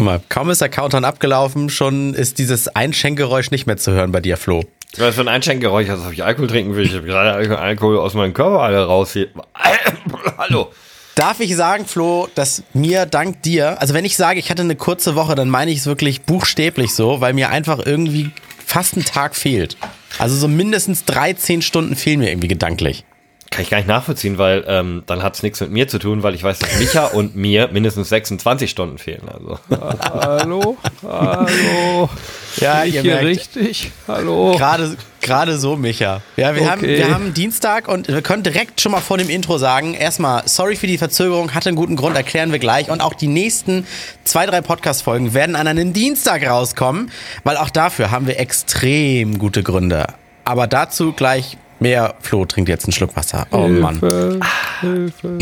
Guck mal, kaum ist der Countdown abgelaufen, schon ist dieses Einschenkgeräusch nicht mehr zu hören bei dir, Flo. Was für ein Einschenkgeräusch, als ob ich Alkohol trinken will. Ich habe gerade Alkohol aus meinem Körper alle raus. Hallo. Darf ich sagen, Flo, dass mir dank dir, also wenn ich sage, ich hatte eine kurze Woche, dann meine ich es wirklich buchstäblich so, weil mir einfach irgendwie fast ein Tag fehlt. Also so mindestens 13 Stunden fehlen mir irgendwie gedanklich. Kann ich gar nicht nachvollziehen, weil ähm, dann hat es nichts mit mir zu tun, weil ich weiß, dass Micha und mir mindestens 26 Stunden fehlen. Also. Hallo, hallo. Ja, ich ihr hier merkt, richtig? Hallo. Gerade, gerade so, Micha. Ja, wir, haben, Okay. wir haben Dienstag und wir können direkt schon mal vor dem Intro sagen, erstmal, sorry für die Verzögerung, hatte einen guten Grund, erklären wir gleich. Und auch die nächsten zwei, drei Podcast-Folgen werden an einem Dienstag rauskommen, weil auch dafür haben wir extrem gute Gründe. Aber dazu gleich mehr. Flo trinkt jetzt einen Schluck Wasser. Oh Mann. Hilfe, Hilfe.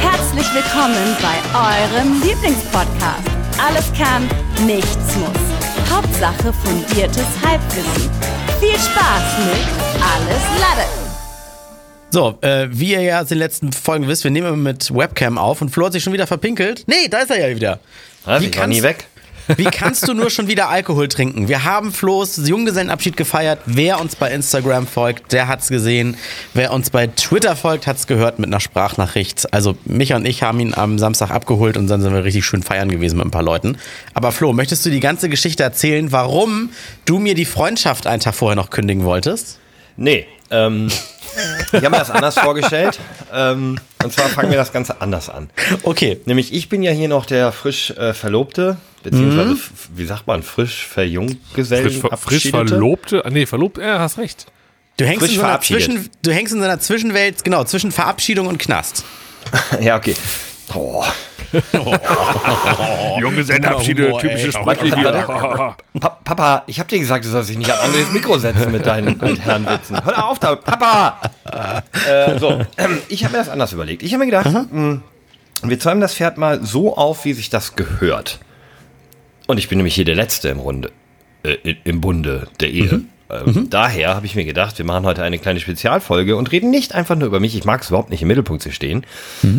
Herzlich willkommen bei eurem Lieblingspodcast. Alles kann, nichts muss. Hauptsache fundiertes Halbwissen. Viel Spaß mit Alles Lade. So, äh, wie ihr ja aus den letzten Folgen wisst, wir nehmen immer mit Webcam auf und Flo hat sich schon wieder verpinkelt. Nee, da ist er ja wieder. Was, Wie ich war nie kannst- weg. Wie kannst du nur schon wieder Alkohol trinken? Wir haben Flo's Junggesellenabschied gefeiert. Wer uns bei Instagram folgt, der hat's gesehen. Wer uns bei Twitter folgt, hat's gehört mit einer Sprachnachricht. Also Micha und ich haben ihn am Samstag abgeholt und dann sind wir richtig schön feiern gewesen mit ein paar Leuten. Aber Flo, möchtest du die ganze Geschichte erzählen, warum du mir die Freundschaft einen Tag vorher noch kündigen wolltest? Nee, ähm, ich habe mir das anders vorgestellt. Ähm, und zwar fangen wir das Ganze anders an. Okay. Nämlich, ich bin ja hier noch der frisch äh, Verlobte, beziehungsweise, f- wie sagt man, frisch Verjunggesellen. Frisch, ver frisch Verlobte? Ah, nee, verlobt, ja, hast recht. Du hängst, Frisch in so einer. Zwischen, du hängst in so einer Zwischenwelt, genau, zwischen Verabschiedung und Knast. Ja, okay. Oh. Junggesellenabschiede, Humor, typische ey. Sprachlinie. Pa Papa, ich habe dir gesagt, du sollst dich nicht an anderes Mikro setzen mit deinen Altherrenwitzen. Hör auf da, Papa! Äh, so, ähm, ich habe mir das anders überlegt. Ich habe mir gedacht, mh, wir zäumen das Pferd mal so auf, wie sich das gehört. Und ich bin nämlich hier der Letzte im Runde, äh, im Bunde der Ehe. Ähm, Daher habe ich mir gedacht, wir machen heute eine kleine Spezialfolge und reden nicht einfach nur über mich. Ich mag es überhaupt nicht im Mittelpunkt zu stehen.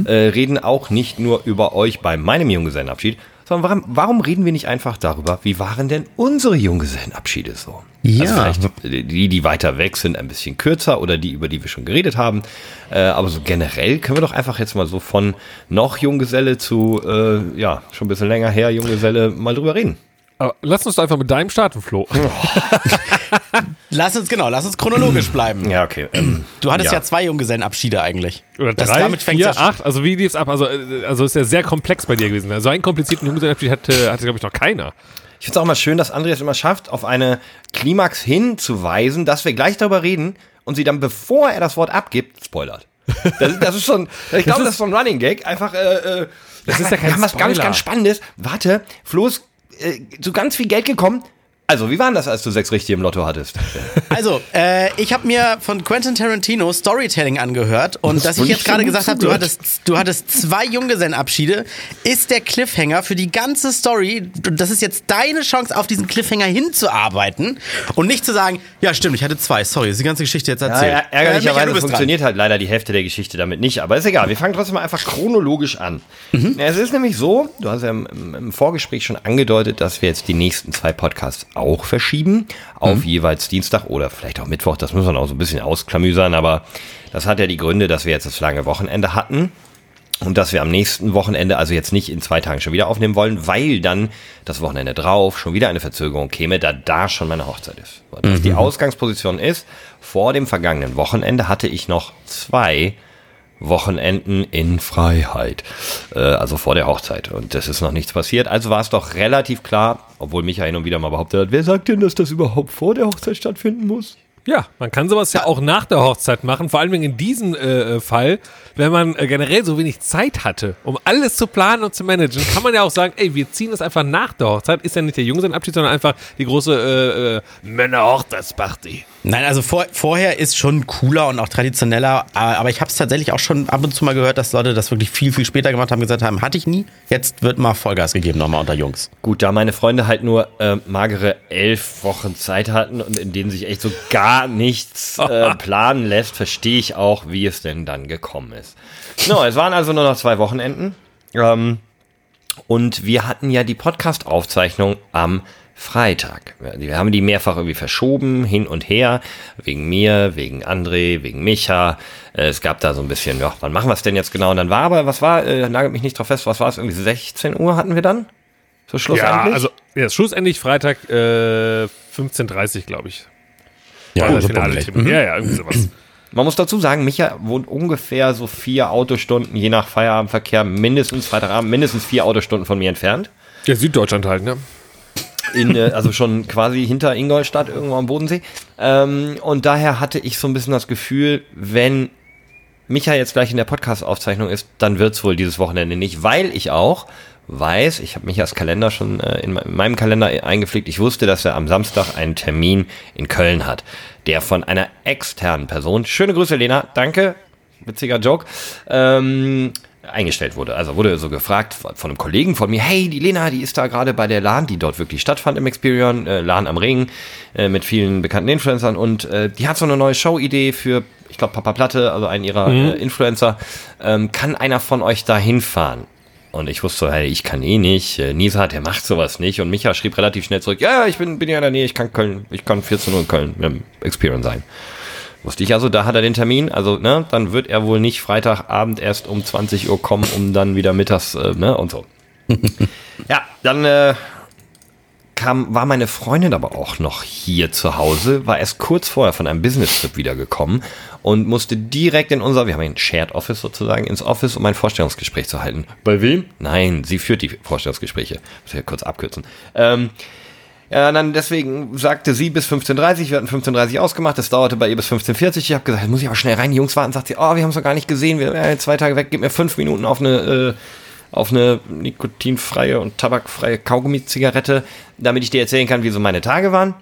Äh, reden auch nicht nur über euch bei meinem Junggesellenabschied, sondern warum, warum reden wir nicht einfach darüber, wie waren denn unsere Junggesellenabschiede so? Ja. Also vielleicht die, die weiter weg sind, ein bisschen kürzer oder die, über die wir schon geredet haben. Äh, aber so generell können wir doch einfach jetzt mal so von noch Junggeselle zu, äh, ja, schon ein bisschen länger her Junggeselle mal drüber reden. Aber lass uns doch einfach mit deinem starten, Flo. Lass uns, genau, lass uns chronologisch bleiben. Ja, okay. Ähm, Du hattest ja, Ja. zwei Junggesellenabschiede eigentlich. Oder Das- drei, damit fängt's vier, ja- acht. Also wie lief's ab? Also, äh, also ist ja sehr komplex bei dir gewesen. So einen komplizierten Junggesellenabschied hatte, hatte glaube ich, noch keiner. Ich finde es auch mal schön, dass André es immer schafft, auf eine Klimax hinzuweisen, dass wir gleich darüber reden und sie dann, bevor er das Wort abgibt, spoilert. Das, das ist schon, ich glaube, das ist so ein Running Gag. Einfach, äh, äh, Das ist ja kein was ganz, ganz Spannendes. Warte, Flo ist äh, zu ganz viel Geld gekommen. Also, wie war das, als du sechs richtig im Lotto hattest? Also, äh, ich habe mir von Quentin Tarantino Storytelling angehört und dass ich jetzt gerade gesagt habe, du hattest, du hattest zwei Junggesellenabschiede, ist der Cliffhanger für die ganze Story. Das ist jetzt deine Chance, auf diesen Cliffhanger hinzuarbeiten und nicht zu sagen, ja stimmt, ich hatte zwei, sorry, ist die ganze Geschichte jetzt Ja, erzählt. ja, Äh, Micha, ärgerlicherweise du bist dran. funktioniert halt leider die Hälfte der Geschichte damit nicht, aber ist egal. Wir fangen trotzdem mal einfach chronologisch an. Mhm. Ja, Es ist nämlich so, du hast ja im, im Vorgespräch schon angedeutet, dass wir jetzt die nächsten zwei Podcasts auch verschieben, auf Mhm. jeweils Dienstag oder vielleicht auch Mittwoch, das müssen wir noch so ein bisschen ausklamüsern, aber das hat ja die Gründe, dass wir jetzt das lange Wochenende hatten. Und dass wir am nächsten Wochenende, also jetzt nicht in zwei Tagen schon wieder aufnehmen wollen, weil dann das Wochenende drauf schon wieder eine Verzögerung käme, da da schon meine Hochzeit ist. So, dass Die Ausgangsposition ist, vor dem vergangenen Wochenende hatte ich noch zwei Wochenenden in Freiheit. Äh, also vor der Hochzeit. Und das ist noch nichts passiert. Also war es doch relativ klar, obwohl Michael hin und wieder mal behauptet hat, wer sagt denn, dass das überhaupt vor der Hochzeit stattfinden muss? Ja, man kann sowas ja auch nach der Hochzeit machen, vor allem in diesem äh, äh, Fall, wenn man äh, generell so wenig Zeit hatte, um alles zu planen und zu managen, kann man ja auch sagen, ey, wir ziehen das einfach nach der Hochzeit, ist ja nicht der Junggesellenabschied, sondern einfach die große äh, äh, Männer-Hochzeitsparty. Nein, also vor, vorher ist schon cooler und auch traditioneller, aber ich habe es tatsächlich auch schon ab und zu mal gehört, dass Leute das wirklich viel, viel später gemacht haben, gesagt haben, hatte ich nie, jetzt wird mal Vollgas gegeben nochmal unter Jungs. Gut, da meine Freunde halt nur äh, magere elf Wochen Zeit hatten und in denen sich echt so gar nichts äh, planen lässt, verstehe ich auch, wie es denn dann gekommen ist. No, es waren also nur noch zwei Wochenenden. Ähm, Und wir hatten ja die Podcast-Aufzeichnung am Freitag. Wir haben die mehrfach irgendwie verschoben, hin und her, wegen mir, wegen André, wegen Micha. Äh, Es gab da so ein bisschen, ja, wann machen wir es denn jetzt genau? Und dann war aber, was war, äh, nagelt mich nicht drauf fest, was war es, irgendwie 16 Uhr hatten wir dann? So Ja, schlussendlich? also ja, schlussendlich Freitag äh, 15.30 glaube ich. Ja, War das Finale. Termin. Ja, ja, irgendwie sowas. Man muss dazu sagen, Micha wohnt ungefähr so vier Autostunden, je nach Feierabendverkehr, mindestens Freitagabend, mindestens vier Autostunden von mir entfernt. Ja, Süddeutschland halt, ne? In, also schon quasi hinter Ingolstadt irgendwo am Bodensee. Ähm, und daher hatte ich so ein bisschen das Gefühl, wenn Micha jetzt gleich in der Podcast-Aufzeichnung ist, dann wird's wohl dieses Wochenende nicht, weil ich auch weiß, ich habe Michas Kalender schon äh, in, in meinem Kalender eingepflegt, ich wusste, dass er am Samstag einen Termin in Köln hat, der von einer externen Person, schöne Grüße Lena, danke, witziger Joke, ähm, eingestellt wurde. Also wurde so gefragt von von einem Kollegen von mir, hey, die Lena, die ist da gerade bei der LAN, die dort wirklich stattfand im Experion, äh, LAN am Ring, äh, mit vielen bekannten Influencern und äh, die hat so eine neue Show-Idee für, ich glaube, Papa Platte, also einen ihrer äh, Influencer. Ähm, kann einer von euch da hinfahren? Und ich wusste hey, ich kann eh nicht. Äh, Nisa, der macht sowas nicht. Und Micha schrieb relativ schnell zurück, ja, ich bin, bin ja in der Nähe, ich kann Köln, ich kann 14 Uhr in Köln im Experion sein. Wusste ich also, da hat er den Termin. Also, ne, dann wird er wohl nicht Freitagabend erst um 20 Uhr kommen, um dann wieder mittags, äh, ne, und so. ja, dann äh, kam, war meine Freundin aber auch noch hier zu Hause, war erst kurz vorher von einem Business-Trip wiedergekommen und musste direkt in unser, wir haben ein Shared Office sozusagen, ins Office, um ein Vorstellungsgespräch zu halten. Bei wem? Nein, sie führt die Vorstellungsgespräche. Muss ich ja kurz abkürzen. Ähm, ja, dann deswegen sagte sie bis 15.30 wir hatten 15.30 ausgemacht, das dauerte bei ihr bis 15.40 ich habe gesagt, muss ich aber schnell rein, die Jungs warten, sagt sie, oh, wir haben es noch gar nicht gesehen, wir wären zwei Tage weg, gib mir fünf Minuten auf eine, äh, auf eine nikotinfreie und tabakfreie Kaugummi-Zigarette, damit ich dir erzählen kann, wie so meine Tage waren.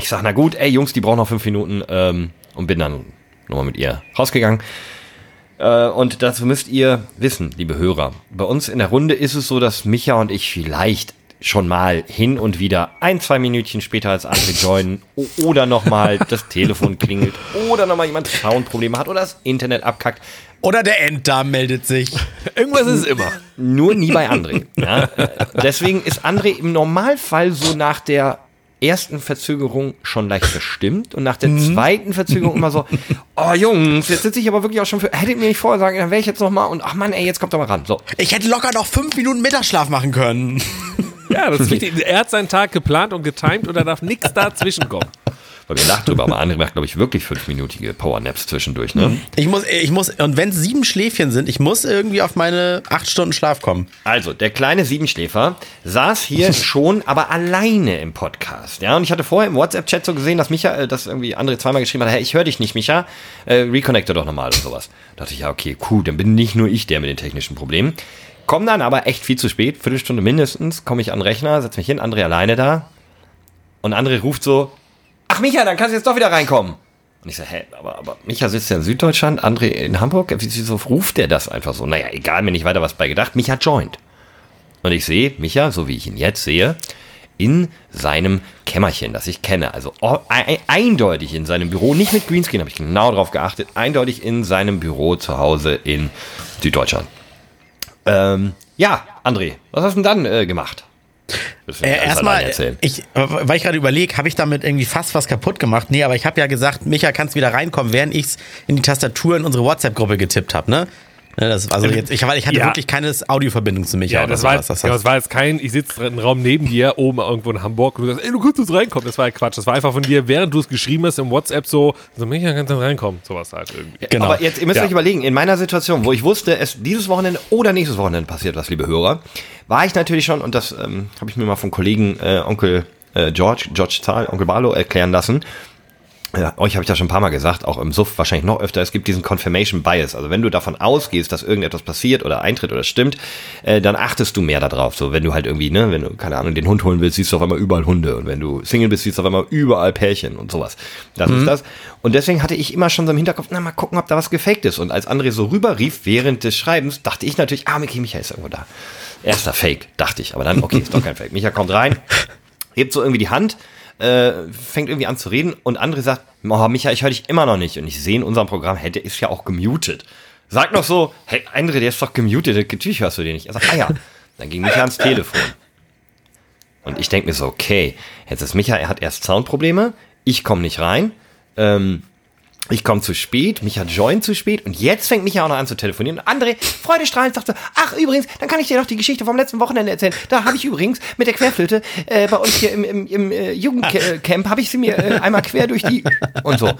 Ich sag, na gut, ey Jungs, die brauchen noch fünf Minuten ähm, und bin dann nochmal mit ihr rausgegangen. Äh, und dazu müsst ihr wissen, liebe Hörer, bei uns in der Runde ist es so, dass Micha und ich vielleicht schon mal hin und wieder ein, zwei Minütchen später als andere joinen oder nochmal das Telefon klingelt oder nochmal jemand Soundprobleme hat oder das Internet abkackt. Oder der Enddarm meldet sich. Irgendwas ist immer. Nur nie bei André. Ja? Deswegen ist André im Normalfall so nach der ersten Verzögerung schon leicht verstimmt und nach der zweiten Verzögerung immer so, oh Jungs, jetzt sitze ich aber wirklich auch schon für, hättet mir nicht vorher sagen, dann wäre ich jetzt noch mal und ach Mann, ey, jetzt kommt doch mal ran. So. Ich hätte locker noch fünf Minuten Mittagsschlaf machen können. Ja, das ist wichtig. Er hat seinen Tag geplant und getimt und da darf nichts dazwischen kommen. Weil wir lachen drüber, aber André macht, glaube ich, wirklich fünfminütige Powernaps zwischendurch, ne? Ich muss, ich muss, und wenn es sieben Schläfchen sind, ich muss irgendwie auf meine acht Stunden Schlaf kommen. Also, der kleine Siebenschläfer saß hier schon, aber alleine im Podcast. Ja, und ich hatte vorher im WhatsApp-Chat so gesehen, dass Micha, äh, dass irgendwie André zweimal geschrieben hat, hey, ich höre dich nicht, Micha, äh, reconnecte doch nochmal und sowas. Da dachte ich, ja, okay, cool, dann bin nicht nur ich der mit den technischen Problemen. Komm dann aber echt viel zu spät, Viertelstunde mindestens, komme ich an den Rechner, setz mich hin, André alleine da. Und André ruft so, ach Micha, dann kannst du jetzt doch wieder reinkommen. Und ich so, hä, aber, aber Micha sitzt ja in Süddeutschland, André in Hamburg, wieso ruft der das einfach so? Naja, egal, mir nicht weiter was bei gedacht, Micha joint. Und ich sehe Micha, so wie ich ihn jetzt sehe, in seinem Kämmerchen, das ich kenne. Also o- ei- eindeutig in seinem Büro, nicht mit Greenscreen, habe ich genau darauf geachtet, eindeutig in seinem Büro zu Hause in Süddeutschland. Ähm, ja, André, was hast du denn dann äh, gemacht? Äh, erstmal, ich, weil ich gerade überlege, habe ich damit irgendwie fast was kaputt gemacht? Nee, aber ich habe ja gesagt, Micha, kannst wieder reinkommen, während ich in die Tastatur in unsere WhatsApp-Gruppe getippt habe, ne? Ne, Das, also jetzt, ich, ich hatte Ja. wirklich keine Audioverbindung zu Micha. Ja, das war, sowas. jetzt, ja, das war jetzt kein, ich sitze im Raum neben dir, oben irgendwo in Hamburg, und du sagst, ey, du kannst jetzt reinkommen. Das war ja Quatsch. Das war einfach von dir, während du es geschrieben hast im WhatsApp so, so, Micha, kannst du reinkommen. Sowas halt irgendwie. Genau. Aber jetzt, ihr müsst Ja. euch überlegen, in meiner Situation, wo ich wusste, es dieses Wochenende oder nächstes Wochenende passiert was, liebe Hörer, war ich natürlich schon, und das ähm, habe ich mir mal vom Kollegen äh, Onkel äh, George, George Zahl, Onkel Barlow erklären lassen. Ja, euch habe ich das schon ein paar Mal gesagt, auch im Suff wahrscheinlich noch öfter, es gibt diesen Confirmation Bias. Also wenn du davon ausgehst, dass irgendetwas passiert oder eintritt oder stimmt, äh, dann achtest du mehr darauf. So, wenn du halt irgendwie, ne, wenn du, keine Ahnung, den Hund holen willst, siehst du auf einmal überall Hunde. Und wenn du Single bist, siehst du auf einmal überall Pärchen und sowas. Das ist das. Und deswegen hatte ich immer schon so im Hinterkopf, na, mal gucken, ob da was gefaked ist. Und als André so rüberrief während des Schreibens, dachte ich natürlich, ah, okay, Micha ist irgendwo da. Erster Fake, dachte ich. Aber dann, okay, ist doch kein Fake. Micha kommt rein, hebt so irgendwie die Hand, äh, fängt irgendwie an zu reden und André sagt, oh, Micha, ich höre dich immer noch nicht. Und ich sehe in unserem Programm, hey, der ist ja auch gemutet. Sag noch so, hey, André, der ist doch gemutet, natürlich hörst du den nicht. Er sagt, ah ja. Dann ging Micha ans Telefon. Und ich denke mir so, okay, jetzt ist Micha, er hat erst Soundprobleme, ich komme nicht rein. Ähm, ich komme zu spät, Micha joint zu spät und jetzt fängt Micha auch noch an zu telefonieren. Und André, freudestrahlend, sagte, ach übrigens, dann kann ich dir noch die Geschichte vom letzten Wochenende erzählen. Da habe ich übrigens mit der Querflöte äh, bei uns hier im, im, im äh, Jugendcamp, habe ich sie mir äh, einmal quer durch die und so.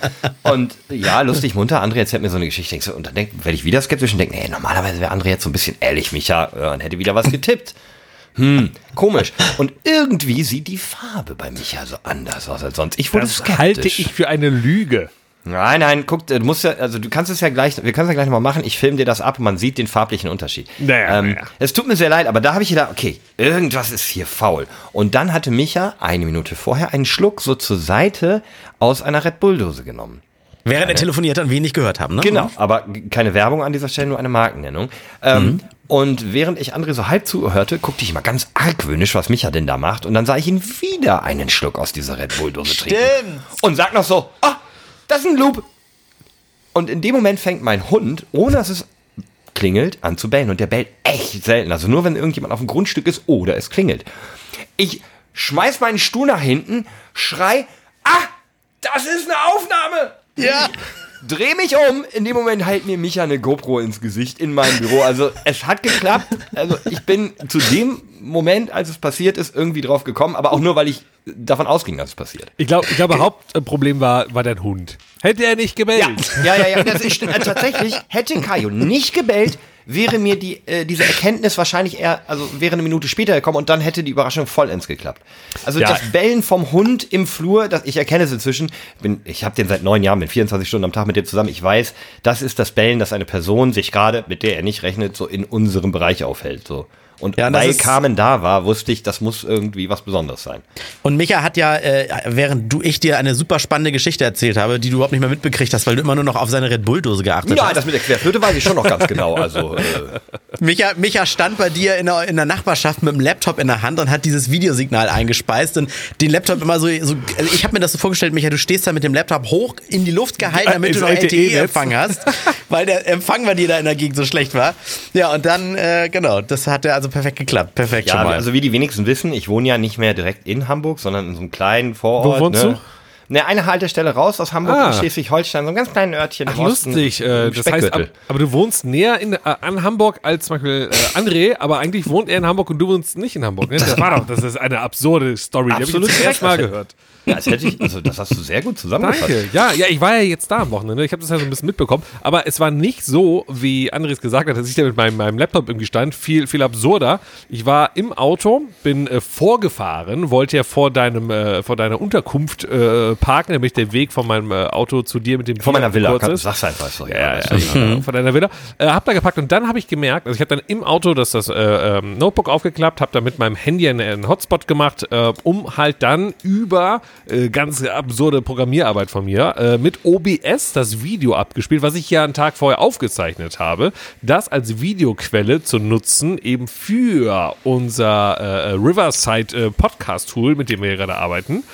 Und ja, lustig, munter, André erzählt mir so eine Geschichte. So, und dann werde ich wieder skeptisch und denke, nee, normalerweise wäre André jetzt so ein bisschen ehrlich, Micha, und hätte wieder was getippt. Hm, komisch. Und irgendwie sieht die Farbe bei Micha so anders aus als sonst. Ich wurde Das skeptisch. halte ich für eine Lüge. Nein, nein, guck, du musst ja, also du kannst es ja gleich, wir können es ja gleich nochmal machen. Ich filme dir das ab und man sieht den farblichen Unterschied. Naja, ähm, naja. Es tut mir sehr leid, aber da habe ich gedacht, okay, irgendwas ist hier faul. Und dann hatte Micha eine Minute vorher einen Schluck so zur Seite aus einer Red Bull-Dose genommen. Während er telefoniert hat und wir ihn nicht gehört haben, ne? Genau, aber keine Werbung an dieser Stelle, nur eine Markennennung. Ähm, Und während ich André so halb zuhörte, guckte ich mal ganz argwöhnisch, was Micha denn da macht. Und dann sah ich ihn wieder einen Schluck aus dieser Red Bull-Dose trinken. Stimmt. Und sag noch so, ah, das ist ein Loop. Und in dem Moment fängt mein Hund, ohne dass es klingelt, an zu bellen. Und der bellt echt selten. Also nur, wenn irgendjemand auf dem Grundstück ist oder es klingelt. Ich schmeiß meinen Stuhl nach hinten, schrei, ah, das ist eine Aufnahme. Ja. Dreh mich um. In dem Moment hält mir Micha eine GoPro ins Gesicht in meinem Büro. Also es hat geklappt. Also ich bin zu dem Moment, als es passiert ist, irgendwie drauf gekommen. Aber auch nur, weil ich davon ausging, dass es passiert. Ich glaube, ich glaube, Hauptproblem war, war dein Hund. Hätte er nicht gebellt. Ja, ja, ja. Das ist, äh, tatsächlich, hätte Kajo nicht gebellt, wäre mir die, äh, diese Erkenntnis wahrscheinlich eher, also wäre eine Minute später gekommen und dann hätte die Überraschung vollends geklappt. Also Ja. das Bellen vom Hund im Flur, das, ich erkenne es inzwischen, bin, ich habe den seit neun Jahren, bin 24 Stunden am Tag mit dem zusammen, ich weiß, das ist das Bellen, dass eine Person sich gerade, mit der er nicht rechnet, so in unserem Bereich aufhält. So. Und Ja, weil ist- Carmen da war, wusste ich, das muss irgendwie was Besonderes sein. Und Micha hat ja, äh, während du ich dir eine super spannende Geschichte erzählt habe, die du überhaupt nicht mehr mitbekriegt hast, weil du immer nur noch auf seine Red Bull-Dose geachtet Ja, hast. das mit der Querflöte weiß ich schon noch ganz genau. Also, äh, Micha, Micha stand bei dir in der, in der Nachbarschaft mit dem Laptop in der Hand und hat dieses Videosignal eingespeist und den Laptop immer so, so also ich habe mir das so vorgestellt, Micha, du stehst da mit dem Laptop hoch in die Luft gehalten, damit Ins du noch. LTE-Empfang hast, weil der Empfang bei dir da in der Gegend so schlecht war. Ja, und dann, äh, genau, das hat ja also perfekt geklappt. Perfekt schon Ja, mal. also wie die wenigsten wissen, ich wohne ja nicht mehr direkt in Hamburg, sondern in so einem kleinen Vorort. Wo wohnst ne? du? Ne, eine Haltestelle raus aus Hamburg Ah. in Schleswig-Holstein, so einem ganz kleinen Örtchen Ach, lustig. Äh, das heißt, ab, aber du wohnst näher in, äh, an Hamburg als zum Beispiel äh, André, aber eigentlich wohnt er in Hamburg und du wohnst nicht in Hamburg. Ne? Das war doch, das ist eine absurde Story. Die habe ich Absolut jetzt erst mal gehört. Ja, das hätte ich, also das hast du sehr gut zusammengefasst. Danke. Ja, ja, ich war ja jetzt da am Wochenende. Ich habe das ja so ein bisschen mitbekommen. Aber es war nicht so, wie Andres gesagt hat, dass ich da mit meinem, meinem Laptop irgendwie stand. Viel, viel absurder. Ich war im Auto, bin äh, vorgefahren, wollte ja vor deinem, äh, vor deiner Unterkunft äh, parken, damit der Weg von meinem äh, Auto zu dir mit dem Von meiner Villa, kann, sag's einfach. So, Ja, ja, ja, genau, von deiner Villa. Äh, hab da gepackt und dann habe ich gemerkt, also ich habe dann im Auto das, das äh, ähm, Notebook aufgeklappt, habe da mit meinem Handy einen, einen Hotspot gemacht, äh, um halt dann über äh, ganz absurde Programmierarbeit von mir äh, mit OBS das Video abgespielt, was ich ja einen Tag vorher aufgezeichnet habe, das als Videoquelle zu nutzen, eben für unser äh, Riverside äh, Podcast Tool, mit dem wir hier gerade arbeiten.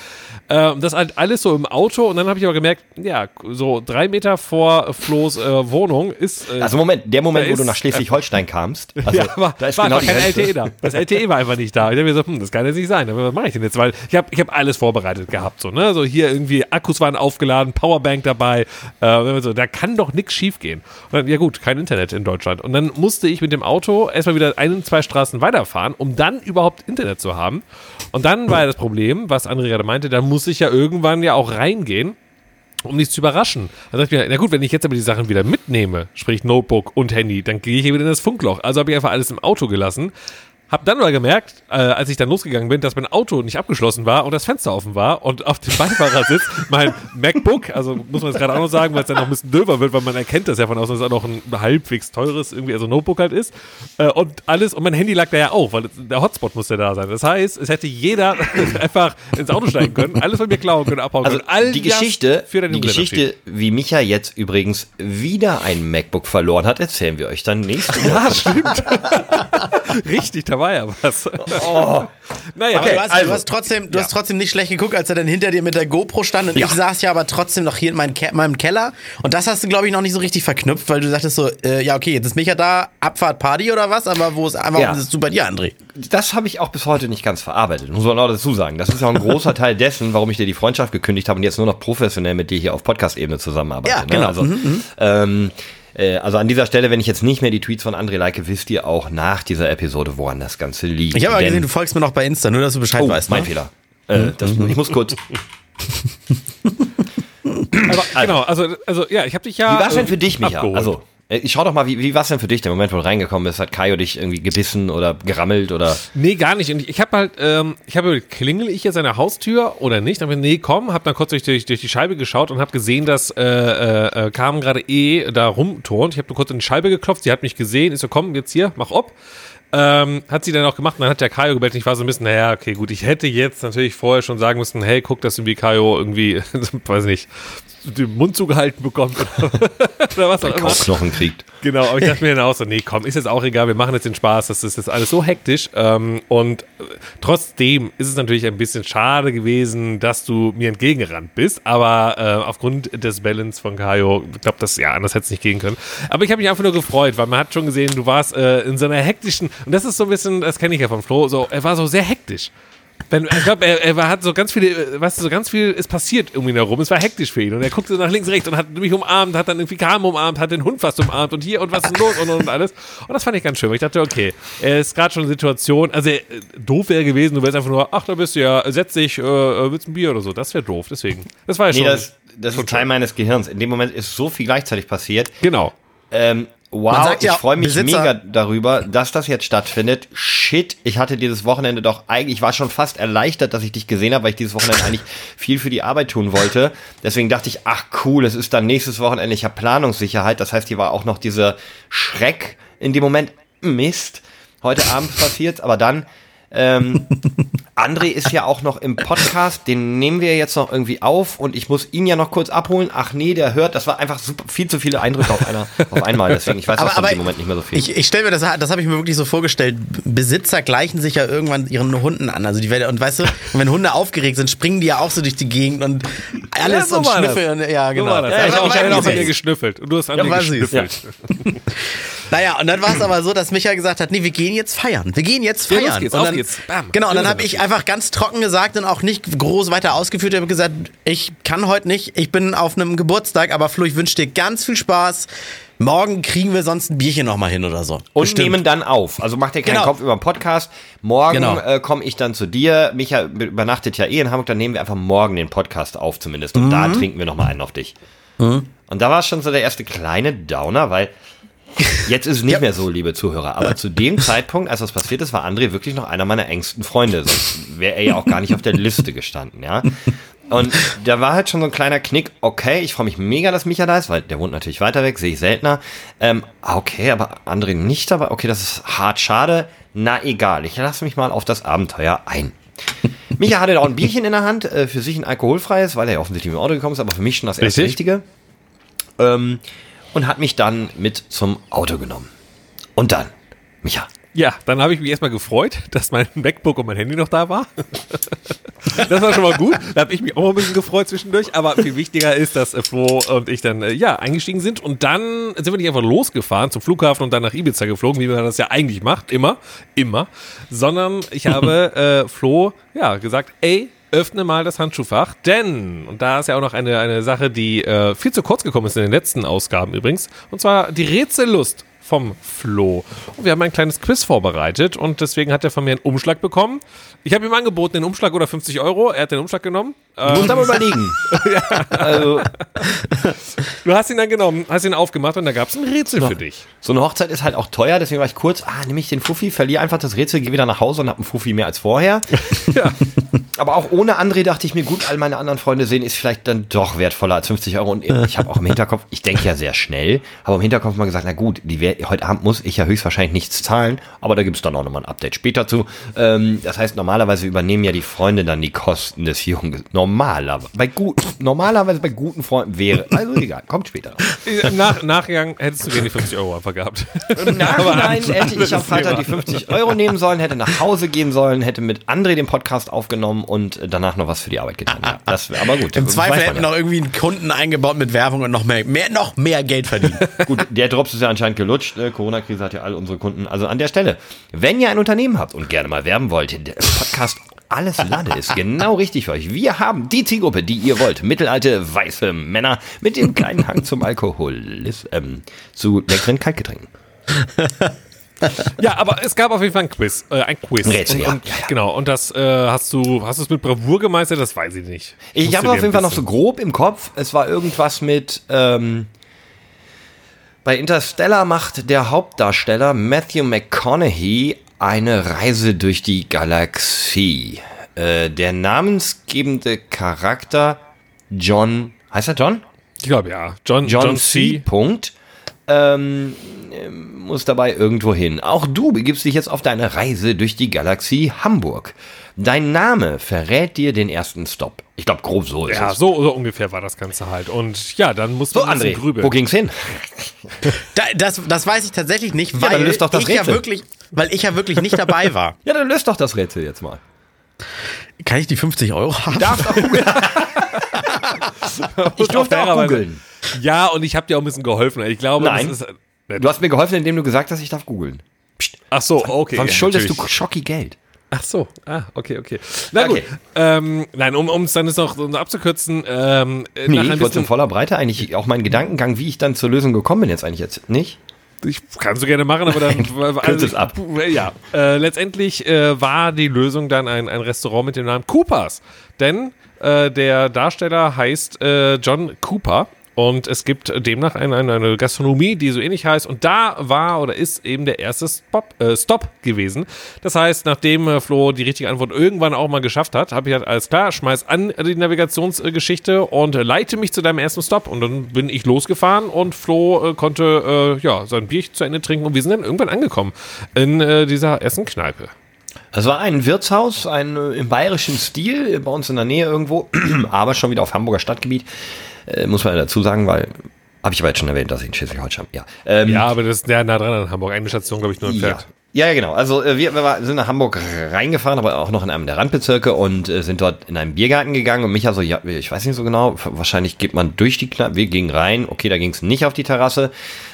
Ähm, das halt alles so im Auto und dann habe ich aber gemerkt, ja, so drei Meter vor Flo's äh, Wohnung ist. Äh, Also Moment, der Moment, wo du ist- nach Schleswig-Holstein kamst, also ja, aber da ist war genau kein Grenze. LTE da. Das LTE war einfach nicht da. Ich habe mir so, hm, das kann jetzt nicht sein. Aber was mache ich denn jetzt? Weil ich habe ich hab alles vorbereitet gehabt. So, ne? so hier irgendwie Akkus waren aufgeladen, Powerbank dabei. Äh, so, da kann doch nichts schief gehen. Und dann, ja gut, kein Internet in Deutschland. Und dann musste ich mit dem Auto erstmal wieder ein, zwei Straßen weiterfahren, um dann überhaupt Internet zu haben. Und dann war ja das Problem, was André gerade meinte, da muss ich ja irgendwann ja auch reingehen um nichts zu überraschen. Dann dachte ich mir, na gut, wenn ich jetzt aber die Sachen wieder mitnehme, sprich Notebook und Handy, dann gehe ich hier wieder in das Funkloch. Also habe ich einfach alles im Auto gelassen. Hab dann aber gemerkt, äh, als ich dann losgegangen bin, dass mein Auto nicht abgeschlossen war und das Fenster offen war und auf dem Beifahrersitz mein MacBook, also muss man jetzt gerade auch noch sagen, weil es dann noch ein bisschen döber wird, weil man erkennt das ja von außen, dass es auch noch ein halbwegs teures irgendwie, also Notebook halt ist. Äh, und alles, und mein Handy lag da ja auch, weil der Hotspot musste da sein. Das heißt, es hätte jeder einfach ins Auto steigen können, alles von mir klauen können, abhauen Also können. All die Geschichte, die Geschichte, wie Micha jetzt übrigens wieder ein MacBook verloren hat, erzählen wir euch dann nächste Woche. Ja, stimmt. Richtig, da war ja was. Oh. naja, Aber du, hast, also- du, hast trotzdem, du hast trotzdem nicht schlecht geguckt, als er dann hinter dir mit der GoPro stand und Ja. ich saß ja aber trotzdem noch hier in meinem, Ke meinem Keller und das hast du, glaube ich, noch nicht so richtig verknüpft, weil du sagtest so, äh, ja okay, jetzt ist Micha da, Abfahrt Party oder was, aber wo ist einfach, Ja. bist du bei dir, André? Das habe ich auch bis heute nicht ganz verarbeitet, muss man auch dazu sagen. Das ist ja auch ein großer Teil dessen, warum ich dir die Freundschaft gekündigt habe und jetzt nur noch professionell mit dir hier auf Podcast-Ebene zusammenarbeite. Ja, genau. Ne? Also, ähm, äh, also an dieser Stelle, wenn ich jetzt nicht mehr die Tweets von André like, wisst ihr auch nach dieser Episode, woran das Ganze liegt. Ich habe aber gesehen, du folgst mir noch bei Insta, nur dass du Bescheid Oh, weißt. mein ne? Fehler. Äh, das, ich muss kurz. aber, genau, also, also ja, ich habe dich ja. Wie war es denn äh, für dich, Micha? abgeholt. Also, äh, ich schau doch mal, wie, wie war es denn für dich, der Moment, wo du reingekommen bist? Hat Kaio dich irgendwie gebissen oder gerammelt oder. Nee, gar nicht. Und ich, ich habe halt, ähm, ich habe klingel ich jetzt an der Haustür oder nicht? Ich, nee, komm, hab dann kurz durch, durch, durch die Scheibe geschaut und habe gesehen, dass äh, äh, äh, Carmen gerade eh da rumturnt. Ich habe nur kurz in die Scheibe geklopft, sie hat mich gesehen. Ich so, komm, jetzt hier, mach ob. Ähm, hat sie dann auch gemacht und dann hat der Kajo gebellt und ich war so ein bisschen, naja, okay, gut, ich hätte jetzt natürlich vorher schon sagen müssen, hey, guck, dass irgendwie Kajo irgendwie, weiß nicht, den Mund zugehalten bekommt oder, oder was auch immer. Knochen kriegt. Genau, aber ich dachte mir dann auch so, nee, komm, ist jetzt auch egal, wir machen jetzt den Spaß, das ist jetzt alles so hektisch. Ähm, und äh, trotzdem ist es natürlich ein bisschen schade gewesen, dass du mir entgegengerannt bist, aber äh, aufgrund des Balance von Kajo, ich glaube, das, ja, anders hätte es nicht gehen können. Aber ich habe mich einfach nur gefreut, weil man hat schon gesehen, du warst äh, in so einer hektischen, und das ist so ein bisschen, das kenne ich ja von Flo, so, er war so sehr hektisch. Wenn, ich glaube, er, er war- hat so ganz viele, weißt du, so ganz viel ist passiert irgendwie herum. Es war hektisch für ihn. Und er guckte nach links, rechts und hat mich umarmt, hat dann irgendwie Carmen umarmt, hat den Hund fast umarmt und hier und was ist los und, und, alles. Und das fand ich ganz schön, weil ich dachte, okay, er ist gerade schon in Situation, also äh, doof wäre gewesen, du wärst einfach nur, ach, da bist du ja, setz dich, äh, äh, willst ein Bier oder so. Das wäre doof, deswegen. Das war ja Nee, schon. das, das ist Teil meines Gehirns. In dem Moment ist so viel gleichzeitig passiert. genau. Ähm, wow, ich ja, freue mich Besitzer- mega darüber, dass das jetzt stattfindet. Shit, ich hatte dieses Wochenende doch eigentlich, ich war schon fast erleichtert, dass ich dich gesehen habe, weil ich dieses Wochenende eigentlich viel für die Arbeit tun wollte. Deswegen dachte ich, ach cool, es ist dann nächstes Wochenende, ich habe Planungssicherheit. Das heißt, hier war auch noch dieser Schreck in dem Moment, Mist, heute Abend passiert, aber dann ähm, André ist ja auch noch im Podcast, den nehmen wir jetzt noch irgendwie auf und ich muss ihn ja noch kurz abholen. Ach nee, der hört, das war einfach super, viel zu viele Eindrücke auf, einer, auf einmal, deswegen ich weiß Aber, aber im Moment nicht mehr so viel. ich, ich stelle mir das, das habe ich mir wirklich so vorgestellt. Besitzer gleichen sich ja irgendwann ihren Hunden an. Also die werden, und weißt du, wenn Hunde aufgeregt sind, springen die ja auch so durch die Gegend und alles Ja, so und war das. schnüffeln. Ja, So genau. war das. Ja, Ja, ich aber habe auch an dir geschnüffelt. Und du hast an Ja, mir geschnüffelt. Naja, und dann war es aber so, dass Micha gesagt hat, nee, wir gehen jetzt feiern. Wir gehen jetzt Ja, feiern. los geht's, und auf dann, geht's. Bam. Genau, und dann habe ich einfach ganz trocken gesagt und auch nicht groß weiter ausgeführt. Ich habe gesagt, ich kann heute nicht, ich bin auf einem Geburtstag, aber Flo, ich wünsche dir ganz viel Spaß. Morgen kriegen wir sonst ein Bierchen nochmal hin oder so. und Bestimmt. nehmen dann auf. Also mach dir keinen Genau. Kopf über den Podcast. Morgen Genau. äh, komme ich dann zu dir. Micha übernachtet ja eh in Hamburg, dann nehmen wir einfach morgen den Podcast auf zumindest. Und Mhm. da trinken wir nochmal einen auf dich. Und da war schon so der erste kleine Downer, weil jetzt ist es nicht mehr so, liebe Zuhörer. Aber zu dem Zeitpunkt, als das passiert ist, war André wirklich noch einer meiner engsten Freunde. Sonst wäre er ja auch gar nicht auf der Liste gestanden, ja. Und da war halt schon so ein kleiner Knick, okay, ich freue mich mega, dass Micha da ist, weil der wohnt natürlich weiter weg, sehe ich seltener. Ähm, okay, aber André nicht dabei, okay, das ist hart schade. Na egal, ich lasse mich mal auf das Abenteuer ein. Micha hatte auch ein Bierchen in der Hand, äh, für sich ein alkoholfreies, weil er ja offensichtlich mit dem Auto gekommen ist, aber für mich schon das erste Richtig. Richtige. Ähm, und hat mich dann mit zum Auto genommen. Und dann, Micha, Ja, dann habe ich mich erstmal gefreut, dass mein MacBook und mein Handy noch da war. Das war schon mal gut. Da habe ich mich auch ein bisschen gefreut zwischendurch. Aber viel wichtiger ist, dass äh, Flo und ich dann äh, ja eingestiegen sind. Und dann sind wir nicht einfach losgefahren zum Flughafen und dann nach Ibiza geflogen, wie man das ja eigentlich macht. Immer, immer. Sondern ich habe äh, Flo ja gesagt, ey, öffne mal das Handschuhfach, denn, und da ist ja auch noch eine, eine Sache, die äh, viel zu kurz gekommen ist in den letzten Ausgaben übrigens, und zwar die Rätsellust vom Flo. Und wir haben ein kleines Quiz vorbereitet und deswegen hat er von mir einen Umschlag bekommen. Ich habe ihm angeboten, den Umschlag oder 50 Euro. Er hat den Umschlag genommen. du musst aber überlegen. also, Du hast ihn dann genommen, hast ihn aufgemacht und da gab es ein Rätsel für dich. so eine Hochzeit ist halt auch teuer, deswegen war ich kurz, ah, nehme ich den Fuffi, verliere einfach das Rätsel, gehe wieder nach Hause und habe einen Fuffi mehr als vorher. Ja. Aber auch ohne André dachte ich mir, gut, all meine anderen Freunde sehen, ist vielleicht dann doch wertvoller als 50 Euro. Und ich habe auch im Hinterkopf, ich denke ja sehr schnell, aber im Hinterkopf mal gesagt, na gut, die, heute Abend muss ich ja höchstwahrscheinlich nichts zahlen, aber da gibt's dann auch nochmal ein Update später zu. Ähm, das heißt, normalerweise übernehmen ja die Freunde dann die Kosten des Jungen. Normalerweise. Bei gut, normalerweise bei guten Freunden wäre. Also egal, kommt später. Im Nach Nachgang hättest du gerne die 50 Euro einfach gehabt. Im Nachhinein hätte ich am Freitag die 50 Euro nehmen sollen, hätte nach Hause gehen sollen, hätte mit André den Podcast aufgenommen und danach noch was für die Arbeit getan. Ja, das wäre aber gut. Im Zweifel hätten ja. noch irgendwie einen Kunden eingebaut mit Werbung und noch mehr, mehr, noch mehr Geld verdienen. Gut, der Drops ist ja anscheinend gelutscht. Äh, Corona-Krise hat ja all unsere Kunden. Also an der Stelle, wenn ihr ein Unternehmen habt und gerne mal werben wollt, der Podcast alles Lade ist genau richtig für euch. Wir haben die Zielgruppe, die ihr wollt. Mittelalte, weiße Männer mit dem kleinen Hang zum Alkoholismus, ähm, zu leckeren Kaltgetränken. Ja, aber es gab auf jeden Fall ein Quiz. Äh, ein Quiz. Ein Rätsel, und, ja. und, Ja, ja. Genau, und das äh, hast du hast du es mit Bravour gemeistert? Das weiß ich nicht. Ich habe auf jeden Fall noch so grob im Kopf. Es war irgendwas mit. Ähm, bei Interstellar macht der Hauptdarsteller Matthew McConaughey eine Reise durch die Galaxie. Äh, der namensgebende Charakter John. Heißt er John? Ich glaube ja. John, John, John, C. C. Punkt. Ähm, muss dabei irgendwo hin. Auch du begibst dich jetzt auf deine Reise durch die Galaxie Hamburg. Dein Name verrät dir den ersten Stopp. Ich glaube, grob so ist Ja, es. so, so ungefähr war das Ganze halt. Und ja, dann musst So, du bisschen André, grübeln. wo ging's hin? Da, das, das weiß ich tatsächlich nicht, dann weil löst doch das ich ja Rätsel. wirklich, weil ich ja wirklich nicht dabei war. Ja, dann löst doch das Rätsel jetzt mal. Kann ich die 50 Euro haben? Darfst auch googeln. ich durfte auch googeln. Ja, und ich habe dir auch ein bisschen geholfen. Ich glaube, Nein. das ist. Du hast mir geholfen, indem du gesagt hast, ich darf googeln. Ach so, okay. Sonst ja, schuldest natürlich. du Schocki Geld. Ach so, ah, okay, okay. Na Okay. gut. Ähm, nein, um es dann jetzt noch so abzukürzen, ähm, äh, Nee, ich wollte in voller Breite eigentlich auch meinen Gedankengang, wie ich dann zur Lösung gekommen bin, jetzt eigentlich jetzt nicht. ich kannst du gerne machen, aber dann Kürz es ab. Ja, äh, letztendlich äh, war die Lösung dann ein, ein Restaurant mit dem Namen Coopers, denn äh, der Darsteller heißt äh, John Cooper. Und es gibt demnach eine, eine, Gastronomie, die so ähnlich heißt. Und da war oder ist eben der erste Stop, äh, Stop gewesen. Das heißt, nachdem äh, Flo die richtige Antwort irgendwann auch mal geschafft hat, habe ich halt alles klar, schmeiß an die Navigationsgeschichte und leite mich zu deinem ersten Stop. Und dann bin ich losgefahren und Flo äh, konnte äh, ja, sein Bier zu Ende trinken. Und wir sind dann irgendwann angekommen in äh, dieser Essen-Kneipe. Es war ein Wirtshaus, ein äh, im bayerischen Stil, bei uns in der Nähe irgendwo, aber schon wieder auf Hamburger Stadtgebiet, äh, muss man dazu sagen, weil, habe ich aber jetzt schon erwähnt, dass ich in Schleswig-Holstein, ja. Ähm, Ja, aber das ist sehr nah dran an Hamburg. Eine Station, glaube ich, nur entfernt. Ja, ja, genau. Also äh, wir, wir sind nach Hamburg reingefahren, aber auch noch in einem der Randbezirke und äh, sind dort in einen Biergarten gegangen und mich also, ja, ich weiß nicht so genau, wahrscheinlich geht man durch die Kneipe, wir gingen rein, okay, da ging es nicht auf die Terrasse,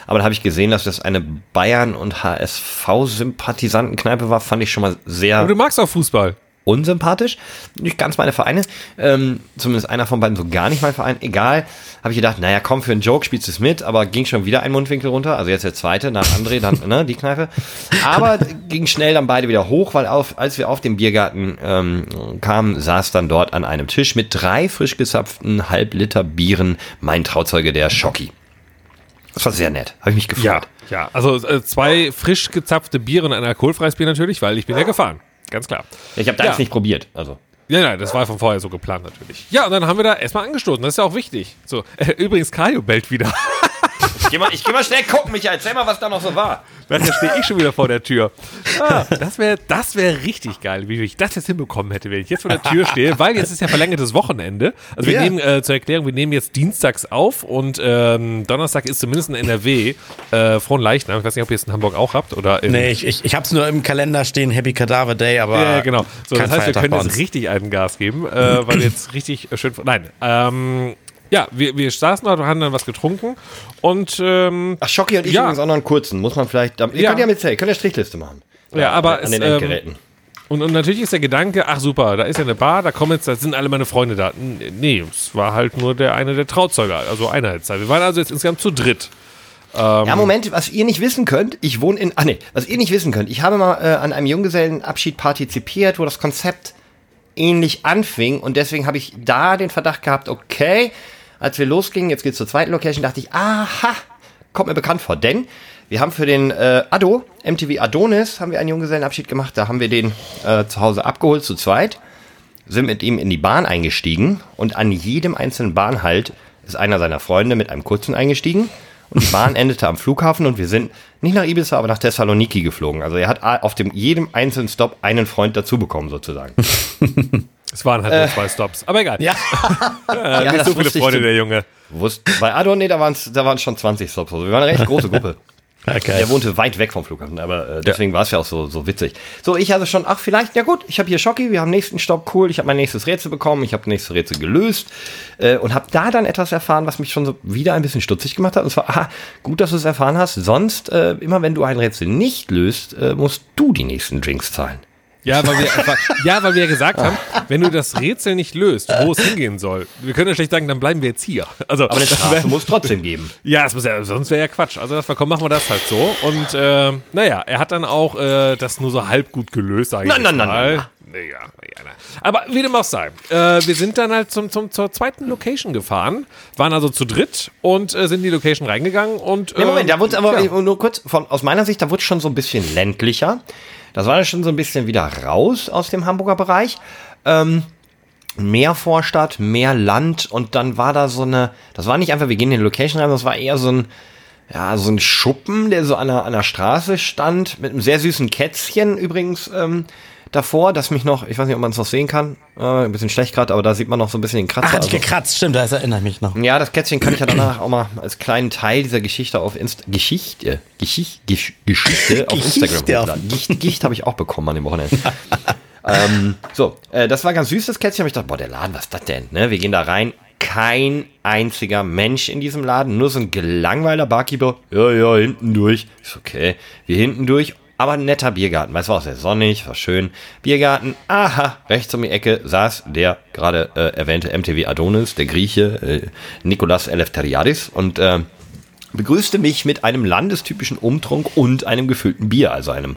aber da habe ich gesehen, dass das eine Bayern- und HSV-Sympathisantenkneipe war, fand ich schon mal sehr Aber du magst auch Fußball. Unsympathisch. Nicht ganz meine Vereine. Ähm, zumindest einer von beiden so gar nicht mein Verein. Egal. Habe ich gedacht, naja, komm, für einen Joke spielst du es mit, aber ging schon wieder ein Mundwinkel runter. Also jetzt der zweite, nach André, dann ne, die Kneipe. Aber ging schnell dann beide wieder hoch, weil auf, als wir auf dem Biergarten ähm, kamen, saß dann dort an einem Tisch mit drei frisch gezapften Halbliter Bieren mein Trauzeuge, der Schocki. Das war sehr nett. Habe ich mich gefreut. Ja, ja. Also äh, zwei frisch gezapfte Biere und ein alkoholfreies Bier natürlich, weil ich bin ja gefahren. Ganz klar. Ich habe da Ja. jetzt nicht probiert. Also. Ja, nein, das war von vorher so geplant natürlich. Ja, und dann haben wir da erstmal angestoßen. Das ist ja auch wichtig. So, äh, übrigens, Kajo bellt wieder. Ich geh, mal, ich geh mal schnell gucken, Michael. Erzähl mal, was da noch so war. Nachher stehe ich schon wieder vor der Tür. Ah, das wäre das wär richtig geil, wie ich das jetzt hinbekommen hätte, wenn ich jetzt vor der Tür stehe, weil jetzt ist ja verlängertes Wochenende. Also wir Ja. nehmen, äh, zur Erklärung, wir nehmen jetzt dienstags auf und ähm, Donnerstag ist zumindest in NRW äh, Frohen Leichnam. Ich weiß nicht, ob ihr es in Hamburg auch habt oder in, Nee, ich, ich, ich hab's nur im Kalender stehen, Happy Cadaver Day, aber. Ja, genau. So, kein das heißt, wir Feiertag können bei jetzt richtig einen Gas geben, äh, weil wir jetzt richtig schön. Nein, ähm, ja, wir, wir saßen dort, haben dann was getrunken und ähm, Ach, Schocki und ich Ja. übrigens auch noch einen kurzen. Muss man vielleicht. Ihr Ja. könnt ja mitzählen, ihr könnt ja Strichliste machen. Ja, aber an den es, ähm, Endgeräten. Und, und natürlich ist der Gedanke, ach super, da ist ja eine Bar, da kommen jetzt, da sind alle meine Freunde da. Nee, es war halt nur der eine der Trauzeuge, also Einheitszeit. Wir waren also jetzt insgesamt zu dritt. ja, Moment, was ihr nicht wissen könnt, ich wohne in. Ach nee, was ihr nicht wissen könnt, ich habe mal äh, an einem Junggesellenabschied partizipiert, wo das Konzept ähnlich anfing und deswegen habe ich da den Verdacht gehabt, okay, als wir losgingen, jetzt geht's zur zweiten Location, dachte ich, aha, kommt mir bekannt vor, denn wir haben für den äh, Ado, MTV Adonis, haben wir einen Junggesellenabschied gemacht, da haben wir den äh, zu Hause abgeholt zu zweit, sind mit ihm in die Bahn eingestiegen und an jedem einzelnen Bahnhalt ist einer seiner Freunde mit einem kurzen eingestiegen Und die Bahn endete am Flughafen und wir sind nicht nach Ibiza, aber nach Thessaloniki geflogen. Also er hat auf dem, jedem einzelnen Stop einen Freund dazu bekommen, sozusagen. Es waren halt nur zwei Stops. Aber egal. Ja. Ja, Ja, nicht so viele wusste Freunde, der Junge. Wusst, bei Adon, nee, da waren es da waren's schon 20 Stops. Also wir waren eine recht große Gruppe. Okay. Der wohnte weit weg vom Flughafen, aber äh, deswegen war es ja auch so, so witzig. So, ich hatte schon, ach, vielleicht, ja gut, ich habe hier Schocki, wir haben nächsten Stopp, cool, ich habe mein nächstes Rätsel bekommen, ich habe das nächste Rätsel gelöst äh, und habe da dann etwas erfahren, was mich schon so wieder ein bisschen stutzig gemacht hat. Und zwar, aha, gut, dass du es erfahren hast, sonst, äh, immer wenn du ein Rätsel nicht löst, äh, musst du die nächsten Drinks zahlen. Ja, weil wir, ja, weil wir ja gesagt haben, wenn du das Rätsel nicht löst, wo es hingehen soll, wir können ja schlecht sagen, dann bleiben wir jetzt hier. Also, Aber eine Strafe muss trotzdem geben. Ja, das muss ja, sonst wäre ja Quatsch. Also komm, machen wir das halt so. Und äh, naja, er hat dann auch äh, das nur so halb gut gelöst, sage ich Nein, nein, nein, mal. nein, Naja, naja, na. Aber wie dem auch sei. Äh, wir sind dann halt zum, zum, zur zweiten Location gefahren, waren also zu dritt und äh, sind in die Location reingegangen und. Nee, Moment, ähm, da wurde aber ja. nur kurz, von, aus meiner Sicht, da wurde schon so ein bisschen ländlicher. Das war dann schon so ein bisschen wieder raus aus dem Hamburger Bereich. Ähm, mehr Vorstadt, mehr Land und dann war da so eine, das war nicht einfach, wir gehen in die Location rein, das war eher so ein, ja, so ein Schuppen, der so an der, an der Straße stand, mit einem sehr süßen Kätzchen übrigens ähm, davor, das mich noch, ich weiß nicht, ob man es noch sehen kann, äh, ein bisschen schlecht gerade, aber da sieht man noch so ein bisschen den Kratzer. Ach, hat also- gekratzt, stimmt, das erinnert mich noch. ja, das Kätzchen kann ich ja danach auch mal als kleinen Teil dieser Geschichte auf Insta Geschichte Geschichte Gesch Geschichte auf Geschichte Instagram auf-. Gicht, Gicht habe ich auch bekommen an dem Wochenende. ähm, so, äh, das war ganz süß, das Kätzchen. Aber ich dachte, boah, der Laden, was ist das denn? Ne? Wir gehen da rein. Kein einziger Mensch in diesem Laden, nur so ein gelangweiler Barkeeper. Ja, ja, hinten durch. Ist okay. Wir hinten durch. Aber ein netter Biergarten. Weil es war auch sehr sonnig, war schön. Biergarten, aha, rechts um die Ecke saß der gerade äh, erwähnte MTV Adonis, der Grieche, äh, Nikolas Eleftheriadis. Und äh, begrüßte mich mit einem landestypischen Umtrunk und einem gefüllten Bier, also einem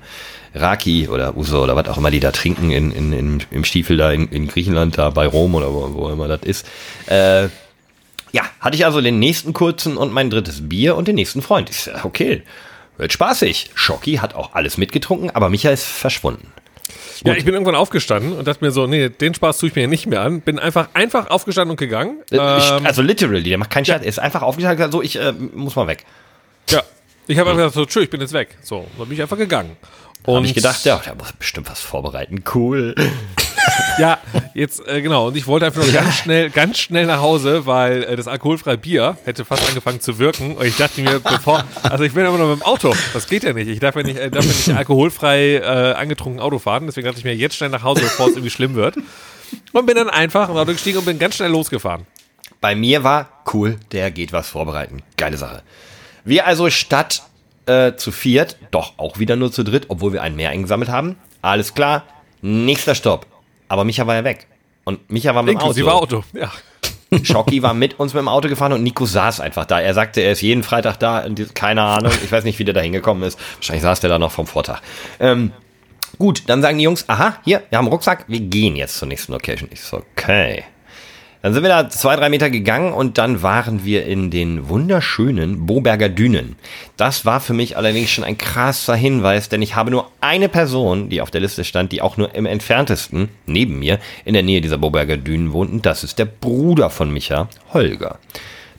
Raki oder Uso oder was auch immer die da trinken in, in, in, im Stiefel da in, in Griechenland, da bei Rom oder wo, wo immer das ist. Äh, ja, hatte ich also den nächsten kurzen und mein drittes Bier und den nächsten Freund. Ich sag, okay, wird spaßig. Schocki hat auch alles mitgetrunken, aber Micha ist verschwunden. Ja, ich bin irgendwann aufgestanden und dachte mir so, nee, den Spaß tue ich mir nicht mehr an. Bin einfach, einfach aufgestanden und gegangen. Äh, ich, Ähm, also literally, der macht keinen Scherz. Er ist einfach aufgestanden und gesagt, so, ich äh, muss mal weg. ja. Ich habe einfach gesagt, so, tschüss, ich bin jetzt weg. So, dann bin ich einfach gegangen. Und Habe ich gedacht, ja, der muss bestimmt was vorbereiten. Cool. Ja, jetzt, äh, genau. Und ich wollte einfach nur ganz schnell, ganz schnell nach Hause, weil äh, das alkoholfreie Bier hätte fast angefangen zu wirken. Und ich dachte mir, bevor, also ich bin immer noch mit dem Auto. Das geht ja nicht. Ich darf ja nicht, äh, darf ja nicht alkoholfrei äh, angetrunken Auto fahren. Deswegen dachte ich mir jetzt schnell nach Hause, bevor es irgendwie schlimm wird. Und bin dann einfach ins Auto gestiegen und bin ganz schnell losgefahren. Bei mir war cool, der geht was vorbereiten. Geile Sache. Wir also statt äh, zu viert, doch auch wieder nur zu dritt, obwohl wir einen mehr eingesammelt haben. Alles klar, nächster Stopp. Aber Micha war ja weg. Und Micha war mit dem Auto. Auto. Ja. Schocki war mit uns mit dem Auto gefahren und Nico saß einfach da. Er sagte, er ist jeden Freitag da. Keine Ahnung, ich weiß nicht, wie der da hingekommen ist. Wahrscheinlich saß der da noch vom Vortag. Ähm, gut, dann sagen die Jungs, aha, hier, wir haben einen Rucksack, wir gehen jetzt zur nächsten Location. Ich so, okay. Dann sind wir da zwei, drei Meter gegangen und dann waren wir in den wunderschönen Boberger Dünen. Das war für mich allerdings schon ein krasser Hinweis, denn ich habe nur eine Person, die auf der Liste stand, die auch nur im entferntesten neben mir in der Nähe dieser Boberger Dünen wohnt und das ist der Bruder von Micha, Holger.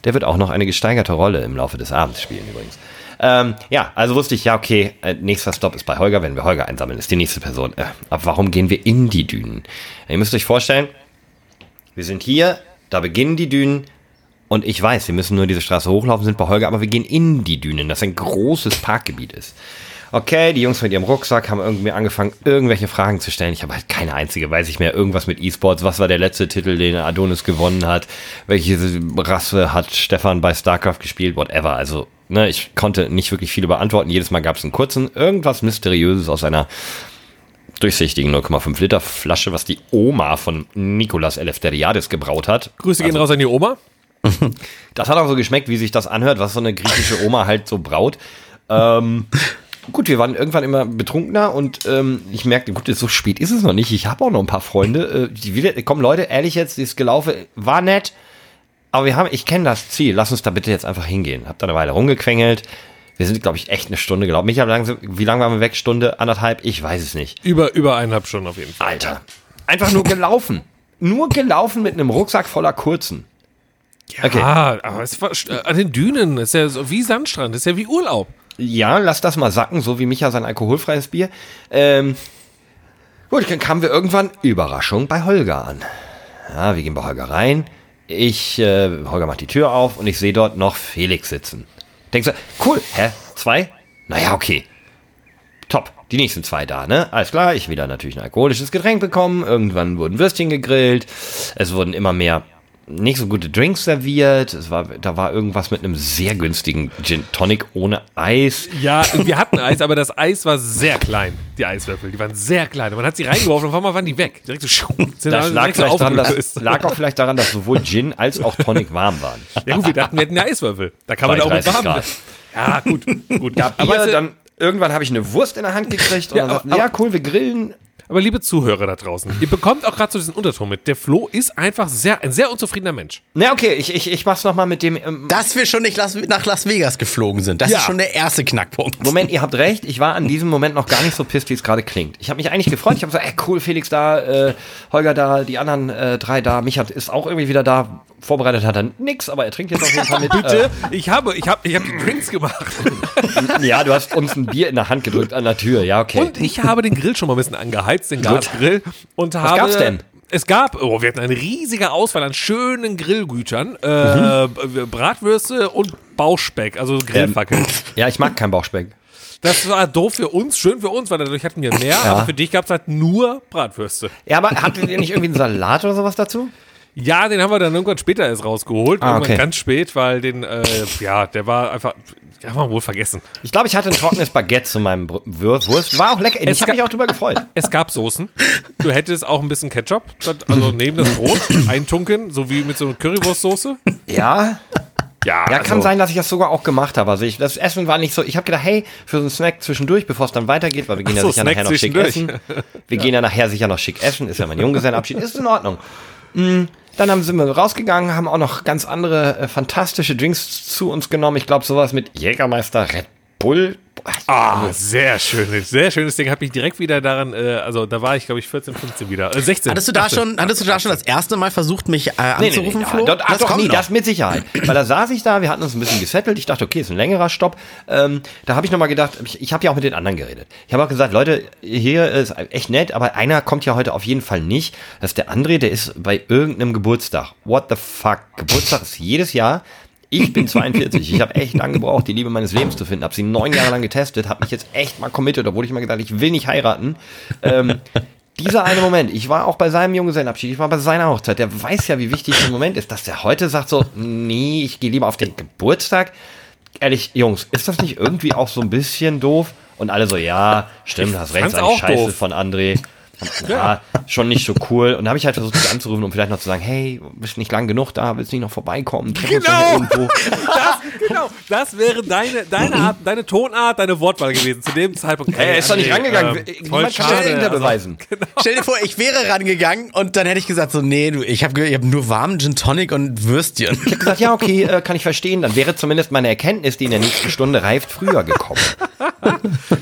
Der wird auch noch eine gesteigerte Rolle im Laufe des Abends spielen übrigens. Ähm, ja, also wusste ich, ja, okay, äh, nächster Stopp ist bei Holger. Wenn wir Holger einsammeln, ist die nächste Person. Äh, aber warum gehen wir in die Dünen? Ihr müsst euch vorstellen, wir sind hier, da beginnen die Dünen und ich weiß, wir müssen nur diese Straße hochlaufen, sind bei Holger, aber wir gehen in die Dünen, das ein großes Parkgebiet ist. Okay, die Jungs mit ihrem Rucksack haben irgendwie angefangen, irgendwelche Fragen zu stellen. Ich habe halt keine einzige, weiß ich mehr. Irgendwas mit E-Sports. Was war der letzte Titel, den Adonis gewonnen hat? Welche Rasse hat Stefan bei StarCraft gespielt? Whatever. Also, ne, ich konnte nicht wirklich viele beantworten. Jedes Mal gab es einen kurzen, irgendwas Mysteriöses aus einer durchsichtigen 0,5 Liter Flasche, was die Oma von Nicolas Eleftheriadis gebraut hat. Grüße gehen Also, raus an die Oma. das hat auch so geschmeckt, wie sich das anhört, was so eine griechische Oma halt so braut. Ähm, gut, wir waren irgendwann immer betrunkener und ähm, ich merkte, gut, so spät ist es noch nicht. Ich habe auch noch ein paar Freunde. Äh, die wieder, komm Leute, ehrlich jetzt, dieses Gelaufe war nett, aber wir haben, ich kenne das Ziel. Lass uns da bitte jetzt einfach hingehen. Hab da eine Weile rumgequengelt. Wir sind, glaube ich, echt eine Stunde gelaufen. Micha, wie lange, wie lange waren wir weg? Stunde, anderthalb? Ich weiß es nicht. Über, über eineinhalb Stunden auf jeden Fall. Alter. Einfach nur gelaufen. nur gelaufen mit einem Rucksack voller Kurzen. Okay. Ah, aber es war an den Dünen, ist ja so wie Sandstrand, ist ja wie Urlaub. Ja, lass das mal sacken, so wie Micha sein alkoholfreies Bier. Ähm, gut, dann kamen wir irgendwann, Überraschung, bei Holger an. Ja, wir gehen bei Holger rein. Ich, äh, Holger macht die Tür auf und ich sehe dort noch Felix sitzen. Denkst du, cool, hä? Zwei? Naja, okay. Top. Die nächsten zwei da, ne? Alles klar, ich wieder natürlich ein alkoholisches Getränk bekommen. Irgendwann wurden Würstchen gegrillt. Es wurden immer mehr nicht so gute Drinks serviert. Es war, da war irgendwas mit einem sehr günstigen Gin Tonic ohne Eis. Ja, wir hatten Eis, aber das Eis war sehr klein, die Eiswürfel. Die waren sehr klein. Und man hat sie reingeworfen und auf einmal waren die weg. Direkt so, sind Das lag so daran, dass, lag auch vielleicht daran, dass sowohl Gin als auch Tonic warm waren. Ja gut, wir dachten, wir hätten ja Eiswürfel. Da kann man auch mit 30 warm. Grad. Ja, gut, gut. Aber, Bier, es- dann irgendwann habe ich eine Wurst in der Hand gekriegt und Ja, dann aber- ja cool, wir grillen. Aber liebe Zuhörer da draußen, ihr bekommt auch gerade so diesen Unterton mit. Der Flo ist einfach sehr, ein sehr unzufriedener Mensch. Na okay, ich, ich, ich mach's nochmal mit dem. Ähm, Dass wir schon nicht Las nach Las Vegas geflogen sind, das Ja. ist schon der erste Knackpunkt. Moment, ihr habt recht, ich war an diesem Moment noch gar nicht so pisst, wie es gerade klingt. Ich habe mich eigentlich gefreut, ich habe gesagt, ey cool, Felix da, äh, Holger da, die anderen äh, drei da, Micha ist auch irgendwie wieder da. Vorbereitet hat er nix, aber er trinkt jetzt auf jeden Fall mit. Bitte, ich habe, ich habe, ich habe die Drinks gemacht. Äh, ja, du hast uns ein Bier in der Hand gedrückt an der Tür, ja okay. Und ich habe den Grill schon mal ein bisschen angeheizt, den Gasgrill. Und habe, gab's denn? Es gab, oh, wir hatten eine riesige Auswahl an schönen Grillgütern, äh, Bratwürste und Bauchspeck, also Grillfackeln. ja, ich mag keinen Bauchspeck. Das war doof für uns, schön für uns, weil dadurch hatten wir mehr, aber für dich gab es halt nur Bratwürste. Ja, aber hattet ihr nicht irgendwie einen Salat oder sowas dazu? Ja, den haben wir dann irgendwann später erst rausgeholt, Ah, okay. ganz spät, weil den, äh, ja, der war einfach, ja, haben wir wohl vergessen. Ich glaube, ich hatte ein trockenes Baguette zu meinem Br- Wurst. War auch lecker. Ich Es habe mich auch drüber gefreut. Es gab Soßen. Du hättest auch ein bisschen Ketchup, also neben das Brot eintunken, so wie mit so einer Currywurstsoße. Ja, Ja, ja, kann also- sein, dass ich das sogar auch gemacht habe. Also ich, das Essen war nicht so. Ich habe gedacht, hey, für so einen Snack zwischendurch, bevor es dann weitergeht, weil wir gehen Ach ja so, sicher Snack nachher noch schick essen. Wir gehen ja nachher sicher noch schick essen. Ist ja mein Junggesellenabschied. Ist in Ordnung. Mm, Dann haben, sind wir rausgegangen, haben auch noch ganz andere äh, fantastische Drinks zu uns genommen. Ich glaube, sowas mit Jägermeister, Red Bull. Ah, sehr schönes, sehr schönes Ding. Hat mich direkt wieder daran, äh, also da war ich, glaube ich, 14, 15 wieder. Äh, 16. Hattest du da 18. schon, hattest du da schon das erste Mal versucht, mich äh, anzurufen, nee, Flo? Dort, ach, doch, kommt nee, noch. das mit Sicherheit. Weil da saß ich da, wir hatten uns ein bisschen gesettelt. Ich dachte, okay, ist ein längerer Stopp. Ähm, da habe ich nochmal gedacht, ich, ich habe ja auch mit den anderen geredet. Ich habe auch gesagt, Leute, hier ist echt nett, aber einer kommt ja heute auf jeden Fall nicht. Das ist der André, der ist bei irgendeinem Geburtstag. What the fuck? Geburtstag ist jedes Jahr. Ich bin 42. Ich habe echt lange gebraucht, die Liebe meines Lebens zu finden. Habe sie neun Jahre lang getestet, habe mich jetzt echt mal committed, obwohl ich immer gesagt ich will nicht heiraten. Ähm, dieser eine Moment, ich war auch bei seinem Junggesellenabschied, ich war bei seiner Hochzeit, der weiß ja, wie wichtig der Moment ist, dass der heute sagt so, nee, ich gehe lieber auf den Geburtstag. Ehrlich, Jungs, ist das nicht irgendwie auch so ein bisschen doof? Und alle so, ja, stimmt, hast recht, auch Scheiße doof. von André. Ja, schon nicht so cool. Und da habe ich halt versucht, dich anzurufen, um vielleicht noch zu sagen, hey, bist nicht lang genug da, willst nicht noch vorbeikommen? Genau. Das, genau, das wäre deine, deine Art, deine Tonart, deine Wortwahl gewesen zu dem Zeitpunkt. Er ist doch nicht rangegangen. ähm, Niemand voll kann das schade, Gegenteil also- beweisen. Stell dir vor, ich wäre rangegangen und dann hätte ich gesagt so, nee, du, ich habe ich hab nur warmen Gin Tonic und Würstchen. Ich habe gesagt, ja, okay, äh, kann ich verstehen. Dann wäre zumindest meine Erkenntnis, die in der nächsten Stunde reift, früher gekommen.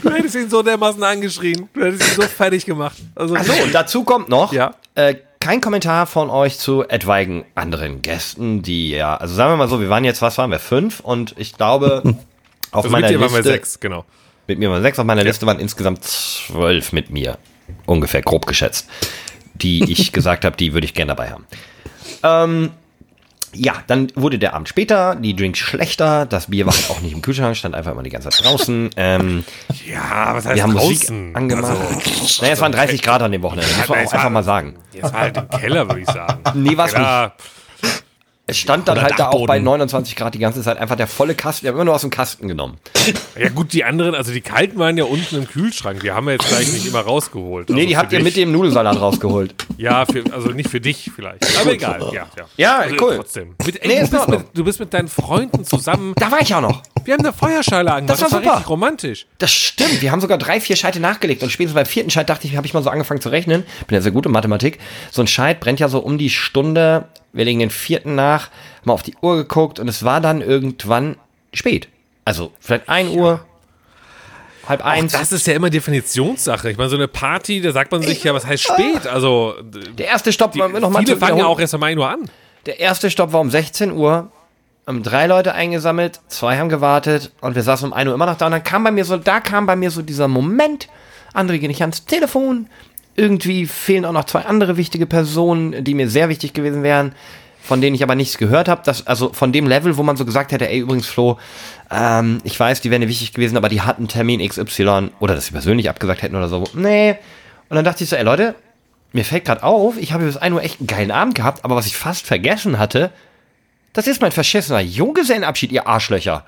Du hättest ihn so dermaßen angeschrien. Du hättest ihn so fertig gemacht. Also, Achso, und dazu kommt noch, Ja. äh, kein Kommentar von euch zu etwaigen anderen Gästen, die ja, also sagen wir mal so, wir waren jetzt, was waren wir, fünf? Und ich glaube, auf also meiner mit dir waren Liste, wir sechs, genau. mit mir waren sechs, auf meiner Liste waren insgesamt zwölf mit mir. Ungefähr, grob geschätzt. Die ich gesagt habe, die würde ich gerne dabei haben. Ähm, ja, dann wurde der Abend später, die Drinks schlechter, das Bier war halt auch nicht im Kühlschrank, stand einfach immer die ganze Zeit draußen. Ähm, Ja, was heißt wir haben draußen? Musik angemacht. Also, naja, es waren 30 Grad an dem Wochenende, muss man auch es war- einfach mal sagen. jetzt war halt im Keller, würde ich sagen. Nee, war's Keller, Es stand dann halt da auch bei Dachboden. 29 Grad die ganze Zeit einfach der volle Kasten. Wir haben immer nur aus dem Kasten genommen. Ja gut, die anderen, also die kalten waren ja unten im Kühlschrank. Die haben wir jetzt gleich nicht immer rausgeholt. Nee, Also die für habt ihr mit dem Nudelsalat rausgeholt. Ja, für, also nicht für dich vielleicht. Aber egal, ja. Ja, Ja, also cool. Trotzdem. Mit, ey, Nee, du, bist mit, du bist mit deinen Freunden zusammen. Da war ich auch noch. Wir haben eine Feuerschale angemacht. Das war super. richtig romantisch. Das stimmt. Wir haben sogar drwir vier Scheite nachgelegt. Und spätestens beim vierten Scheit dachte ich, habe ich mal so angefangen zu rechnen. Bin ja sehr gut in Mathematik. So ein Scheit brennt ja so um die Stunde. Wir legen den vierten nach, haben mal auf die Uhr geguckt und es war dann irgendwann spät. Also vielleicht 1 Uhr, halb eins. Das ist ja immer Definitionssache. Ich meine, so eine Party, da sagt man sich ja, was heißt spät? Also, Der erste Stopp die, wollen wir noch mal viele fangen ja auch erst um 1 Uhr an. Der erste Stopp war um 16 Uhr. Haben drei Leute eingesammelt, zwei haben gewartet und wir saßen um 1 Uhr immer noch da. Und dann kam bei mir so, da kam bei mir so dieser Moment, andere gehen nicht ans Telefon. Irgendwie fehlen auch noch zwei andere wichtige Personen, die mir sehr wichtig gewesen wären, von denen ich aber nichts gehört habe. Also von dem Level, wo man so gesagt hätte, ey, übrigens, Flo, ähm, ich weiß, die wären dir wichtig gewesen, aber die hatten Termin XY oder dass sie persönlich abgesagt hätten oder so. Nee. Und dann dachte ich so, ey Leute, mir fällt gerade auf, ich habe bis 1 Uhr echt einen geilen Abend gehabt, aber was ich fast vergessen hatte, das ist mein verschissener Junggesellenabschied, ihr Arschlöcher.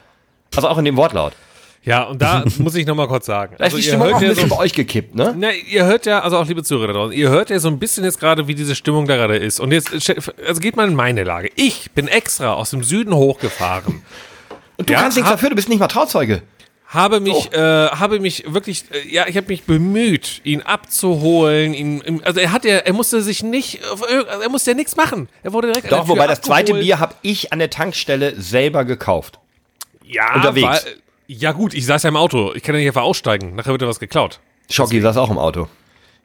Also auch in dem Wortlaut. Ja, und da muss ich nochmal kurz sagen. Da ist Also die Stimmung auch ein bisschen so, bei euch gekippt, ne? na, ihr hört ja, also auch liebe Zuhörer da draußen, ihr hört ja so ein bisschen jetzt gerade, wie diese Stimmung da gerade ist. Und jetzt, also geht mal in meine Lage. Ich bin extra aus dem Süden hochgefahren. Und du Ja, kannst nichts dafür, du bist nicht mal Trauzeuge. habe mich, äh, habe mich wirklich, äh, ja, ich habe mich bemüht, ihn abzuholen. Ihn, also er hat ja, er musste sich nicht, also er musste ja nichts machen. Er wurde direkt Doch, wobei das zweite abgeholt. Bier habe ich an der Tankstelle selber gekauft. ja, unterwegs. War, ja gut, ich saß ja im Auto. Ich kann ja nicht einfach aussteigen. Nachher wird ja was geklaut. Schocki saß auch im Auto.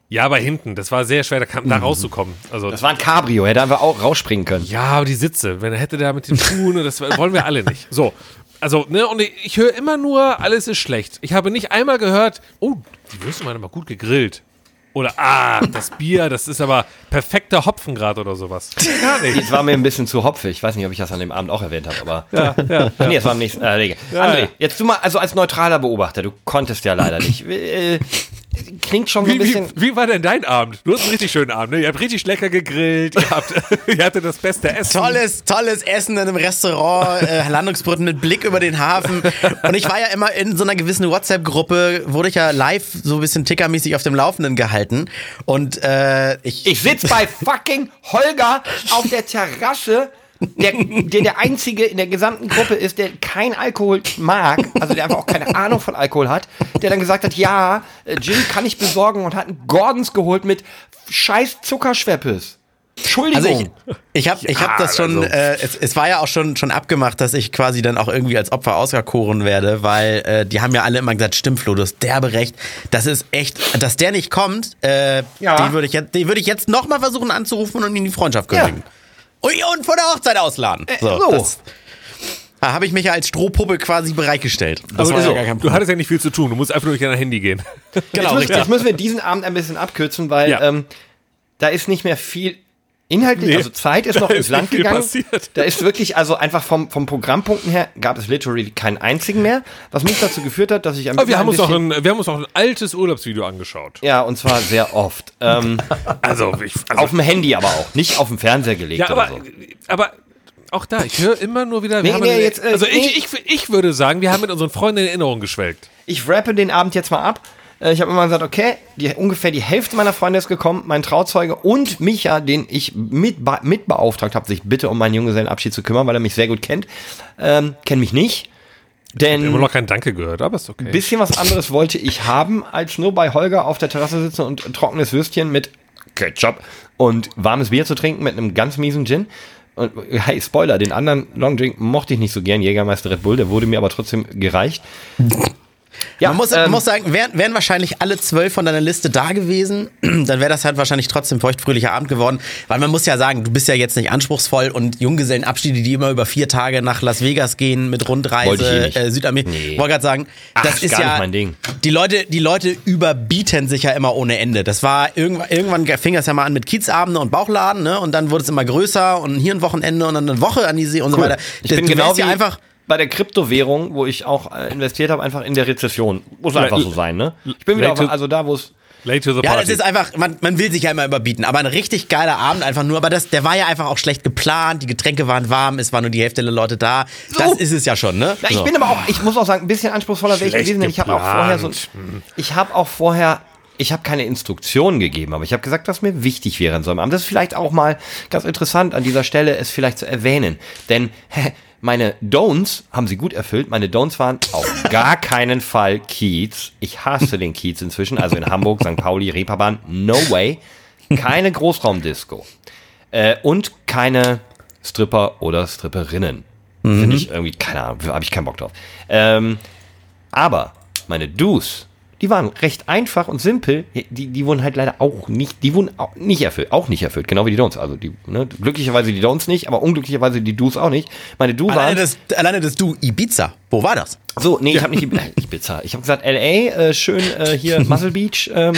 Ja, aber hinten. Das war sehr schwer, da, kam, da rauszukommen. Also Das war ein Cabrio, hätte einfach auch rausspringen können. Ja, aber die Sitze, wenn er hätte da mit dem Schuhen, das wollen wir alle nicht. So, also, ne, und ich, ich höre immer nur, alles ist schlecht. Ich habe nicht einmal gehört, oh, die Würste waren aber gut gegrillt. Oder, ah, das Bier, das ist aber perfekter Hopfengrad oder sowas. Gar nicht. Das war mir ein bisschen zu hopfig. Ich weiß nicht, ob ich das an dem Abend auch erwähnt habe, aber. Ja, ja. Nee, das war am nächsten. Äh. André, ja. jetzt du mal, also als neutraler Beobachter, du konntest ja leider nicht. Äh, klingt schon so ein Wie, wie, bisschen. wie war denn dein Abend? Du hast einen richtig schönen Abend, ne? Ihr habt richtig lecker gegrillt, ihr, habt, ihr hattet das beste Essen. Tolles, tolles Essen in einem Restaurant, äh, Landungsbrücken mit Blick über den Hafen. Und ich war ja immer in so einer gewissen WhatsApp-Gruppe, wurde ich ja live so ein bisschen tickermäßig auf dem Laufenden gehalten. Und äh, ich, Ich sitz bei fucking Holger auf der Terrasse, der, der der einzige in der gesamten Gruppe ist, der kein Alkohol mag, also der einfach auch keine Ahnung von Alkohol hat, der dann gesagt hat, ja, äh, Gin kann ich besorgen und hat einen Gordons geholt mit scheiß Zuckerschweppes. Entschuldigung. Also ich, ich habe ich hab das schon, äh, es, es war ja auch schon, schon abgemacht, dass ich quasi dann auch irgendwie als Opfer auserkoren werde, weil äh, die haben ja alle immer gesagt, stimmt Flo, du hast derbe recht. Das ist echt, dass der nicht kommt, äh, Ja. den würde ich, jetzt- den würde ich jetzt nochmal versuchen anzurufen und ihm die Freundschaft kündigen. Ui, und vor der Hochzeit ausladen. So, so. Das, da habe ich mich ja als Strohpuppe quasi bereitgestellt. Das war so, ja gar kein du hattest ja nicht viel zu tun, du musst einfach nur durch dein Handy gehen. Genau, jetzt, müssen, richtig. jetzt müssen wir diesen Abend ein bisschen abkürzen, weil Ja. ähm, da ist nicht mehr viel inhaltlich, Nee. also Zeit ist noch ins ist Land gegangen. passiert. Da ist wirklich, also einfach vom, vom Programmpunkten her gab es literally keinen einzigen mehr, was mich dazu geführt hat, dass ich ein, Aber wir haben, uns auch ein, wir haben uns auch ein altes Urlaubsvideo angeschaut. ja, und zwar sehr oft. Ähm, Also, ich, also auf dem Handy aber auch, nicht auf dem Fernseher gelegt ja, aber, oder so. aber auch da, ich höre immer nur wieder. Nee, nee, eine- jetzt, äh, also nee. ich, ich, ich würde sagen, wir haben mit unseren Freunden in Erinnerung geschwelgt. Ich rappe den Abend jetzt mal ab. Äh, Ich habe immer gesagt, okay, die, ungefähr die Hälfte meiner Freunde ist gekommen, mein Trauzeuge und Micha, den ich mit, mit beauftragt habe, sich bitte um meinen Junggesellenabschied zu kümmern, weil er mich sehr gut kennt, ähm, kennt mich nicht. Wir haben Denn noch kein Danke gehört, aber ist okay. ein bisschen was anderes wollte ich haben, als nur bei Holger auf der Terrasse sitzen und trockenes Würstchen mit Ketchup und warmes Bier zu trinken mit einem ganz miesen Gin. Und hey, Spoiler, den anderen Longdrink mochte ich nicht so gern, Jägermeister Red Bull, der wurde mir aber trotzdem gereicht. Ja, Man muss, ähm, man muss sagen, wären, wären wahrscheinlich alle zwölf von deiner Liste da gewesen, dann wäre das halt wahrscheinlich trotzdem feuchtfröhlicher Abend geworden. Weil man muss ja sagen, du bist ja jetzt nicht anspruchsvoll und Junggesellenabschiede, die immer über vier Tage nach Las Vegas gehen mit Wollte ich eh Rundreise, nicht. äh, Südamerika. Nee. Wollte gerade sagen, Ach, das ist ja nicht mein Ding. Die Leute, die Leute überbieten sich ja immer ohne Ende. Das war irgendwann, irgendwann fing das ja mal an mit Kiezabende und Bauchladen, ne? Und dann wurde es immer größer und hier ein Wochenende und dann eine Woche an die See und so weiter. Ich Das- bin du genau wärst wie ja einfach bei der Kryptowährung, wo ich auch äh, investiert habe, einfach in der Rezession. Muss einfach so sein, ne? Ich bin wieder auf, also da, wo es Late to the Ja, das ist einfach, man, man will sich ja immer überbieten, aber ein richtig geiler Abend einfach nur, aber das, der war ja einfach auch schlecht geplant, die Getränke waren warm, es war nur die Hälfte der Leute da. Das ist es ja schon, ne? Ja, ich So. bin aber auch, ich muss auch sagen, ein bisschen anspruchsvoller wäre ich gewesen, denn ich habe auch vorher so, ich habe auch vorher, ich habe keine Instruktionen gegeben, aber ich habe gesagt, was mir wichtig wäre in so einem Abend. Das ist vielleicht auch mal ganz interessant an dieser Stelle, es vielleicht zu erwähnen, denn meine Don'ts haben sie gut erfüllt. Meine Don'ts waren auf gar keinen Fall Kiez. Ich hasse den Kiez inzwischen, also in Hamburg, St. Pauli, Reeperbahn, no way. Keine Großraumdisco. Äh, und keine Stripper oder Stripperinnen. Finde ich irgendwie, keine Ahnung, habe ich keinen Bock drauf. Ähm, aber meine Do's, die waren recht einfach und simpel. Die, die wurden halt leider auch nicht, die wurden auch nicht erfüllt, auch nicht erfüllt, genau wie die Don'ts. Also die, ne, glücklicherweise die Don'ts nicht, aber unglücklicherweise die Do's auch nicht. Meine Do waren. Alleine das, alleine das Du, Ibiza. Wo war das? So, nee, ich habe nicht Ibiza. Ibiza. Ich habe gesagt, LA, äh, schön äh, hier Muscle Beach, ähm,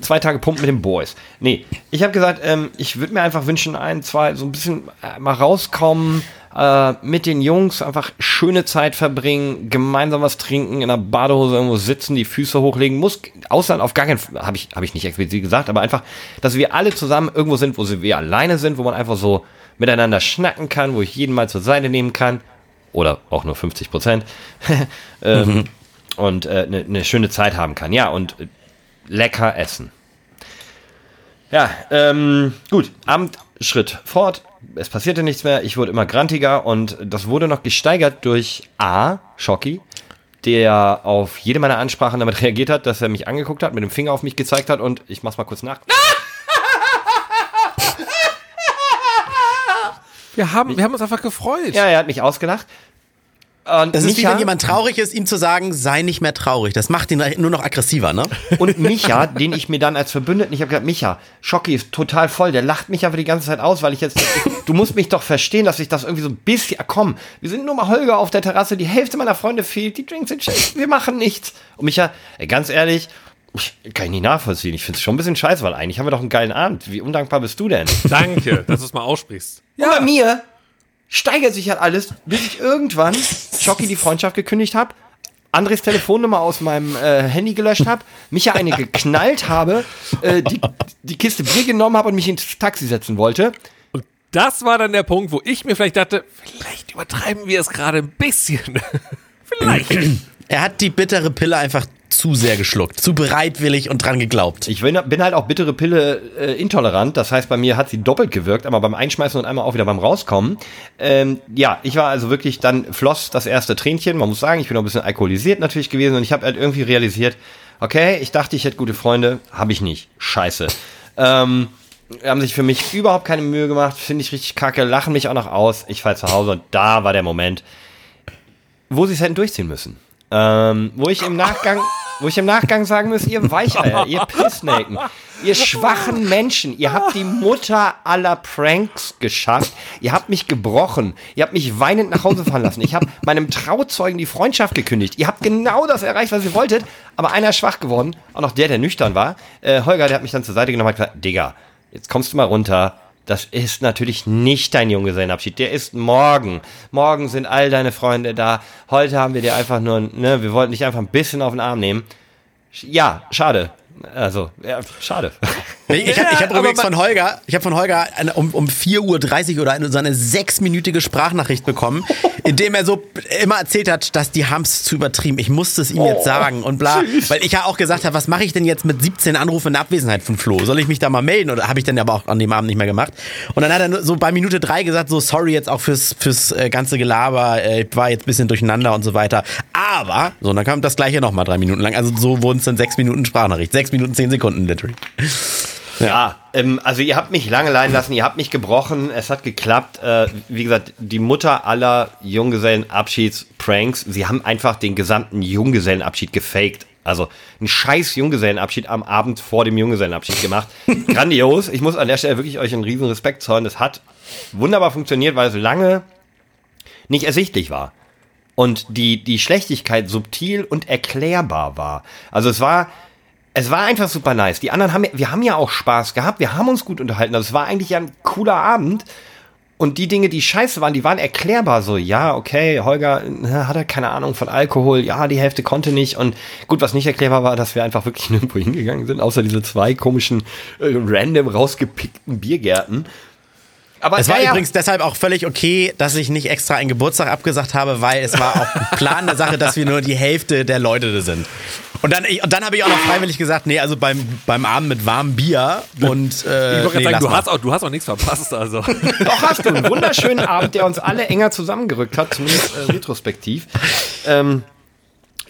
zwei Tage pumpen mit den Boys. Nee, ich habe gesagt, ähm, ich würde mir einfach wünschen, ein, zwei, so ein bisschen äh, mal rauskommen, äh, mit den Jungs einfach schöne Zeit verbringen, gemeinsam was trinken, in der Badehose irgendwo sitzen, die Füße hochlegen, muss Ausland auf gar keinen Fall, habe ich, hab ich nicht explizit gesagt, aber einfach, dass wir alle zusammen irgendwo sind, wo wir alleine sind, wo man einfach so miteinander schnacken kann, wo ich jeden mal zur Seite nehmen kann oder auch nur 50 Prozent ähm, mhm. und eine äh, ne, ne schöne Zeit haben kann. Ja, und äh, lecker essen. Ja, ähm, gut, Abendschritt fort. Es passierte nichts mehr. Ich wurde immer grantiger und das wurde noch gesteigert durch A, Schocki, der auf jede meiner Ansprachen damit reagiert hat, dass er mich angeguckt hat, mit dem Finger auf mich gezeigt hat und ich mach's mal kurz nach. Wir haben, wir haben uns einfach gefreut. Ja, er hat mich ausgelacht. Und das ist Micha, wie wenn jemand traurig ist, ihm zu sagen, sei nicht mehr traurig. Das macht ihn nur noch aggressiver, ne? Und Micha, den ich mir dann als Verbündeten, ich habe gesagt, Micha, Schocki ist total voll, der lacht mich aber die ganze Zeit aus, weil ich jetzt, du musst mich doch verstehen, dass ich das irgendwie so ein bisschen, komm, wir sind nur mal Holger auf der Terrasse, die Hälfte meiner Freunde fehlt, die Drinks sind schlecht, wir machen nichts. Und Micha, ey, ganz ehrlich, kann ich nicht nachvollziehen. Ich finde es schon ein bisschen scheiße, weil eigentlich haben wir doch einen geilen Abend. Wie undankbar bist du denn? Danke, dass du es mal aussprichst. Ja. Und bei mir steigert sich halt alles, bis ich irgendwann Schocki die Freundschaft gekündigt habe, Andres Telefonnummer aus meinem äh, Handy gelöscht habe, mich ja eine geknallt habe, äh, die, die Kiste Bier genommen habe und mich ins Taxi setzen wollte. Und das war dann der Punkt, wo ich mir vielleicht dachte, vielleicht übertreiben wir es gerade ein bisschen. vielleicht. Er hat die bittere Pille einfach zu sehr geschluckt, zu bereitwillig und dran geglaubt. Ich bin, halt auch bittere Pille äh, intolerant. Das heißt, bei mir hat sie doppelt gewirkt, einmal beim Einschmeißen und einmal auch wieder beim Rauskommen. Ähm, ja, ich war also wirklich, dann floss das erste Tränchen. Man muss sagen, ich bin noch ein bisschen alkoholisiert natürlich gewesen und ich habe halt irgendwie realisiert, okay, ich dachte, ich hätte gute Freunde, habe ich nicht. Scheiße. Ähm, haben sich für mich überhaupt keine Mühe gemacht, finde ich richtig kacke, lachen mich auch noch aus. Ich fall zu Hause und da war der Moment, wo sie es hätten durchziehen müssen. Ähm, wo ich im Nachgang, wo ich im Nachgang sagen muss, ihr Weicheier, ihr Pissnaken, ihr schwachen Menschen, ihr habt die Mutter aller Pranks geschafft, ihr habt mich gebrochen, ihr habt mich weinend nach Hause fahren lassen, ich habe meinem Trauzeugen die Freundschaft gekündigt, ihr habt genau das erreicht, was ihr wolltet, aber einer ist schwach geworden, auch noch der, der nüchtern war, äh, Holger, der hat mich dann zur Seite genommen und hat gesagt, Digga, jetzt kommst du mal runter, das ist natürlich nicht dein Junggesellenabschied. Der ist morgen. Morgen sind all deine Freunde da. Heute haben wir dir einfach nur, ne, wir wollten dich einfach ein bisschen auf den Arm nehmen. Ja, schade. Also, ja, schade. Ich, ich habe hab übrigens von Holger, ich habe von Holger eine, um, um 4.30 Uhr oder eine, so eine sechsminütige Sprachnachricht bekommen, in dem er so immer erzählt hat, dass die Hams zu übertrieben. Ich musste es ihm oh, jetzt sagen und bla. Weil ich ja auch gesagt habe, was mache ich denn jetzt mit 17 Anrufen in der Abwesenheit von Flo? Soll ich mich da mal melden? Oder habe ich dann aber auch an dem Abend nicht mehr gemacht? Und dann hat er so bei Minute drei gesagt, so sorry jetzt auch fürs, fürs äh, ganze Gelaber, äh, ich war jetzt ein bisschen durcheinander und so weiter. Aber, so, und dann kam das gleiche nochmal drei Minuten lang. Also so wurden es dann sechs Minuten Sprachnachricht. Sechs Minuten, zehn Sekunden literally. Ja, ähm, also ihr habt mich lange leiden lassen, ihr habt mich gebrochen, es hat geklappt. Äh, wie gesagt, die Mutter aller Junggesellenabschieds-Pranks, sie haben einfach den gesamten Junggesellenabschied gefaked. Also ein scheiß Junggesellenabschied am Abend vor dem Junggesellenabschied gemacht. Grandios. Ich muss an der Stelle wirklich euch einen riesen Respekt zollen. Das hat wunderbar funktioniert, weil es lange nicht ersichtlich war. Und die, die Schlechtigkeit subtil und erklärbar war. Also es war, es war einfach super nice. Die anderen haben, wir haben ja auch Spaß gehabt, wir haben uns gut unterhalten. Also es war eigentlich ein cooler Abend. Und die Dinge, die scheiße waren, die waren erklärbar so. Ja, okay, Holger hat er keine Ahnung von Alkohol. Ja, die Hälfte konnte nicht. Und gut, was nicht erklärbar war, dass wir einfach wirklich nirgendwo hingegangen sind, außer diese zwei komischen, äh, random rausgepickten Biergärten. Aber es war ja, übrigens deshalb auch völlig okay, dass ich nicht extra einen Geburtstag abgesagt habe, weil es war auch Plan der Sache, dass wir nur die Hälfte der Leute da sind. Und dann, und dann habe ich auch noch freiwillig gesagt, nee, also beim, beim Abend mit warmem Bier und äh, ich nee, sagen, du hast, auch, du hast auch nichts verpasst. Also. Doch hast du einen wunderschönen Abend, der uns alle enger zusammengerückt hat, zumindest äh, retrospektiv. Ähm,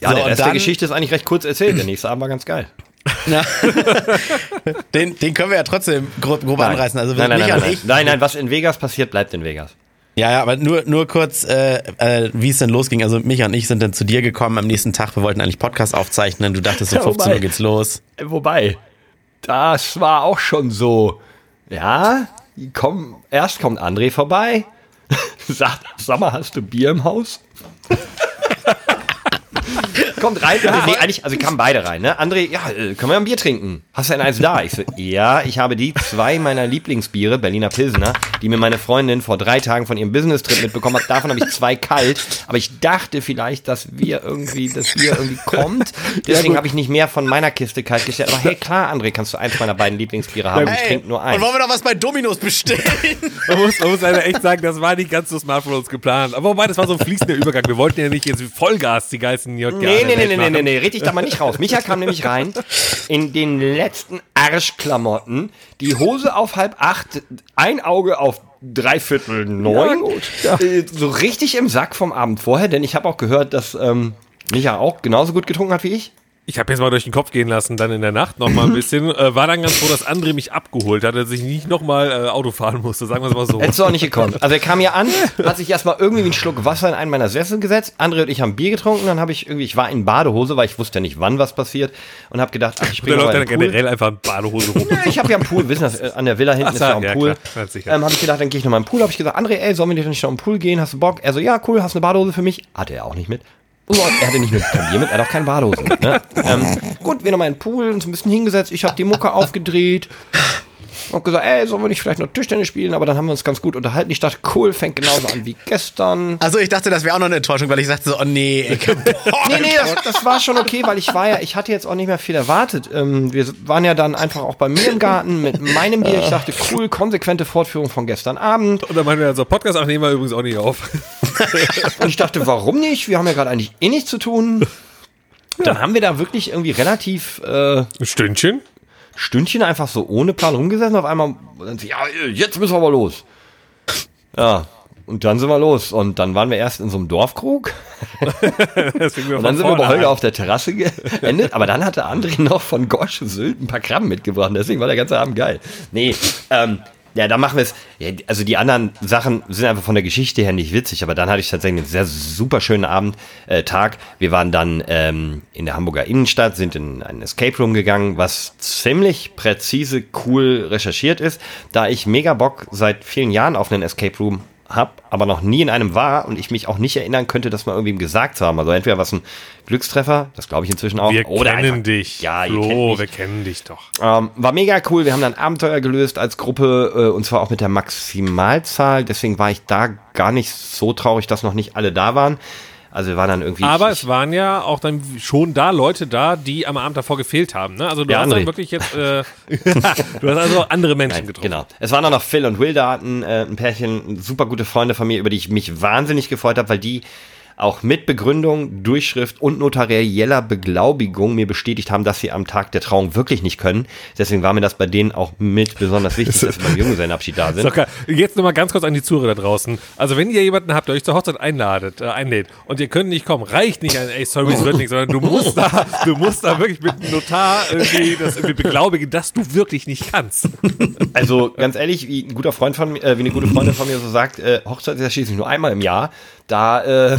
ja, so, der Rest dann, der Geschichte ist eigentlich recht kurz erzählt. Der nächste Abend war ganz geil. den, den können wir ja trotzdem grob, grob anreißen. Also nein, nein, nein, nein, nein, nein, was in Vegas passiert, bleibt in Vegas. Ja, ja, aber nur, nur kurz, äh, äh, wie es denn losging. Also Micha und ich sind dann zu dir gekommen am nächsten Tag. Wir wollten eigentlich Podcast aufzeichnen. Du dachtest, so Ja, 15 wobei- Uhr geht's los. Äh, Wobei, das war auch schon so. Ja, kommen, erst kommt André vorbei, sagt, sag mal, hast du Bier im Haus? kommt rein, ja. nee, eigentlich, also kamen beide rein, ne? André, ja, äh, können wir ein Bier trinken? Hast du denn eins da? Ich so, ja, ich habe die zwei meiner Lieblingsbiere, Berliner Pilsener, die mir meine Freundin vor drei Tagen von ihrem Business-Trip mitbekommen hat. Davon habe ich zwei kalt, aber ich dachte vielleicht, dass wir irgendwie, das Bier irgendwie kommt. Deswegen habe ich nicht mehr von meiner Kiste kalt gestellt. Aber hey, klar, André, kannst du eins meiner beiden Lieblingsbiere haben. ich trinke nur und eins. wollen wir doch was bei Dominos bestellen? Man muss, man muss leider echt sagen, das war nicht ganz so smart von uns geplant. Aber wobei, das war so ein fließender Übergang. Wir wollten ja nicht jetzt Vollgas die geilsten JGA Nee, nee, nee, nee, nee, nee, nee, richtig da mal nicht raus. Micha kam nämlich rein in den letzten Arschklamotten, die Hose auf halb acht, ein Auge auf dreiviertel neun, äh, so richtig im Sack vom Abend vorher, denn ich habe auch gehört, dass ähm, Micha auch genauso gut getrunken hat wie ich. Ich habe jetzt mal durch den Kopf gehen lassen, dann in der Nacht noch mal ein bisschen. Äh, war dann ganz froh, dass André mich abgeholt hat, dass ich nicht noch mal äh, Auto fahren musste, sagen wir es mal so. Hättest du auch nicht gekonnt. Also er kam hier an, hat sich erstmal irgendwie wie einen Schluck Wasser in einen meiner Sessel gesetzt. André und ich haben Bier getrunken, dann habe ich irgendwie, ich war in Badehose, weil ich wusste ja nicht, wann was passiert und habe gedacht, ach, ich Der bringe mal in den Pool. generell einfach in Badehose rum. Ich habe ja einen Pool, wissen das, äh, an der Villa hinten Ach ist ja auch ein Pool. klar. Ähm, habe ich gedacht, dann gehe ich noch mal in den Pool. Habe ich gesagt, André, ey, sollen wir nicht noch in den Pool gehen? Hast du Bock? Er so, ja, cool, hast du eine Badehose für mich? Hatte er auch nicht mit. Und er hatte nicht nur kein Bier mit, er hat auch keine Badehose mit. Ne? Ähm, gut, wir nochmal in den Pool, uns ein bisschen hingesetzt. Ich habe die Mucke aufgedreht. Und gesagt, ey, sollen wir nicht vielleicht noch Tischtennis spielen? Aber dann haben wir uns ganz gut unterhalten. Ich dachte, cool, fängt genauso an wie gestern. Also ich dachte, das wäre auch noch eine Enttäuschung, weil ich sagte so, oh nee, Bock. Nee, nee, das, das war schon okay, weil ich war ja, ich hatte jetzt auch nicht mehr viel erwartet. Ähm, wir waren ja dann einfach auch bei mir im Garten mit meinem Bier. Ich dachte, cool, konsequente Fortführung von gestern Abend. Und dann meinen wir, also Podcast ach, nehmen wir übrigens auch nicht auf. Und ich dachte, warum nicht? Wir haben ja gerade eigentlich eh nichts zu tun. Dann haben wir da wirklich irgendwie relativ äh, Ein Stündchen. Stündchen einfach so ohne Plan rumgesessen. Auf einmal, sie, ja, jetzt müssen wir aber los. Ja, und dann sind wir los. Und dann waren wir erst in so einem Dorfkrug. Und dann sind wir bei Holger auf der Terrasse geendet. Aber dann hatte André noch von Gosch Sylt ein paar Krabben mitgebracht. Deswegen war der ganze Abend geil. Nee, ähm, ja, dann machen wir es. Also die anderen Sachen sind einfach von der Geschichte her nicht witzig. Aber dann hatte ich tatsächlich einen sehr super schönen Abend, äh, Tag. Wir waren dann ähm, in der Hamburger Innenstadt, sind in einen Escape Room gegangen, was ziemlich präzise, cool recherchiert ist. Da ich mega Bock seit vielen Jahren auf einen Escape Room hab, aber noch nie in einem war und ich mich auch nicht erinnern könnte, das mal irgendwem gesagt zu haben. Also entweder was ein Glückstreffer, das glaube ich inzwischen auch. Wir oder kennen einfach, dich. Ja, Flo, kennt mich. wir kennen dich doch. Ähm, war mega cool. Wir haben dann Abenteuer gelöst als Gruppe äh, und zwar auch mit der Maximalzahl. Deswegen war ich da gar nicht so traurig, dass noch nicht alle da waren. Also wir waren dann irgendwie. Aber es waren ja auch dann schon da Leute da, die am Abend davor gefehlt haben. Ne? Also du Ja, hast André. dann wirklich jetzt, äh, du hast also andere Menschen Nein, getroffen. genau. Es waren auch noch Phil und Will da, hatten, äh, ein Pärchen, super gute Freunde von mir, über die ich mich wahnsinnig gefreut habe, weil die auch mit Begründung, Durchschrift und notarieller Beglaubigung mir bestätigt haben, dass sie am Tag der Trauung wirklich nicht können. Deswegen war mir das bei denen auch mit besonders wichtig, dass sie beim Junggesellenabschied da sind. Jetzt nochmal ganz kurz an die Zuhörer da draußen. Also wenn ihr jemanden habt, der euch zur Hochzeit einladet, äh, einlädt und ihr könnt nicht kommen, reicht nicht ein, ey, sorry, es wird nicht, sondern du musst da, du musst da wirklich mit einem Notar irgendwie das irgendwie beglaubigen, dass du wirklich nicht kannst. Also ganz ehrlich, wie ein guter Freund von mir, äh, wie eine gute Freundin von mir so sagt, äh, Hochzeit ist ja schließlich nur einmal im Jahr. Da, äh,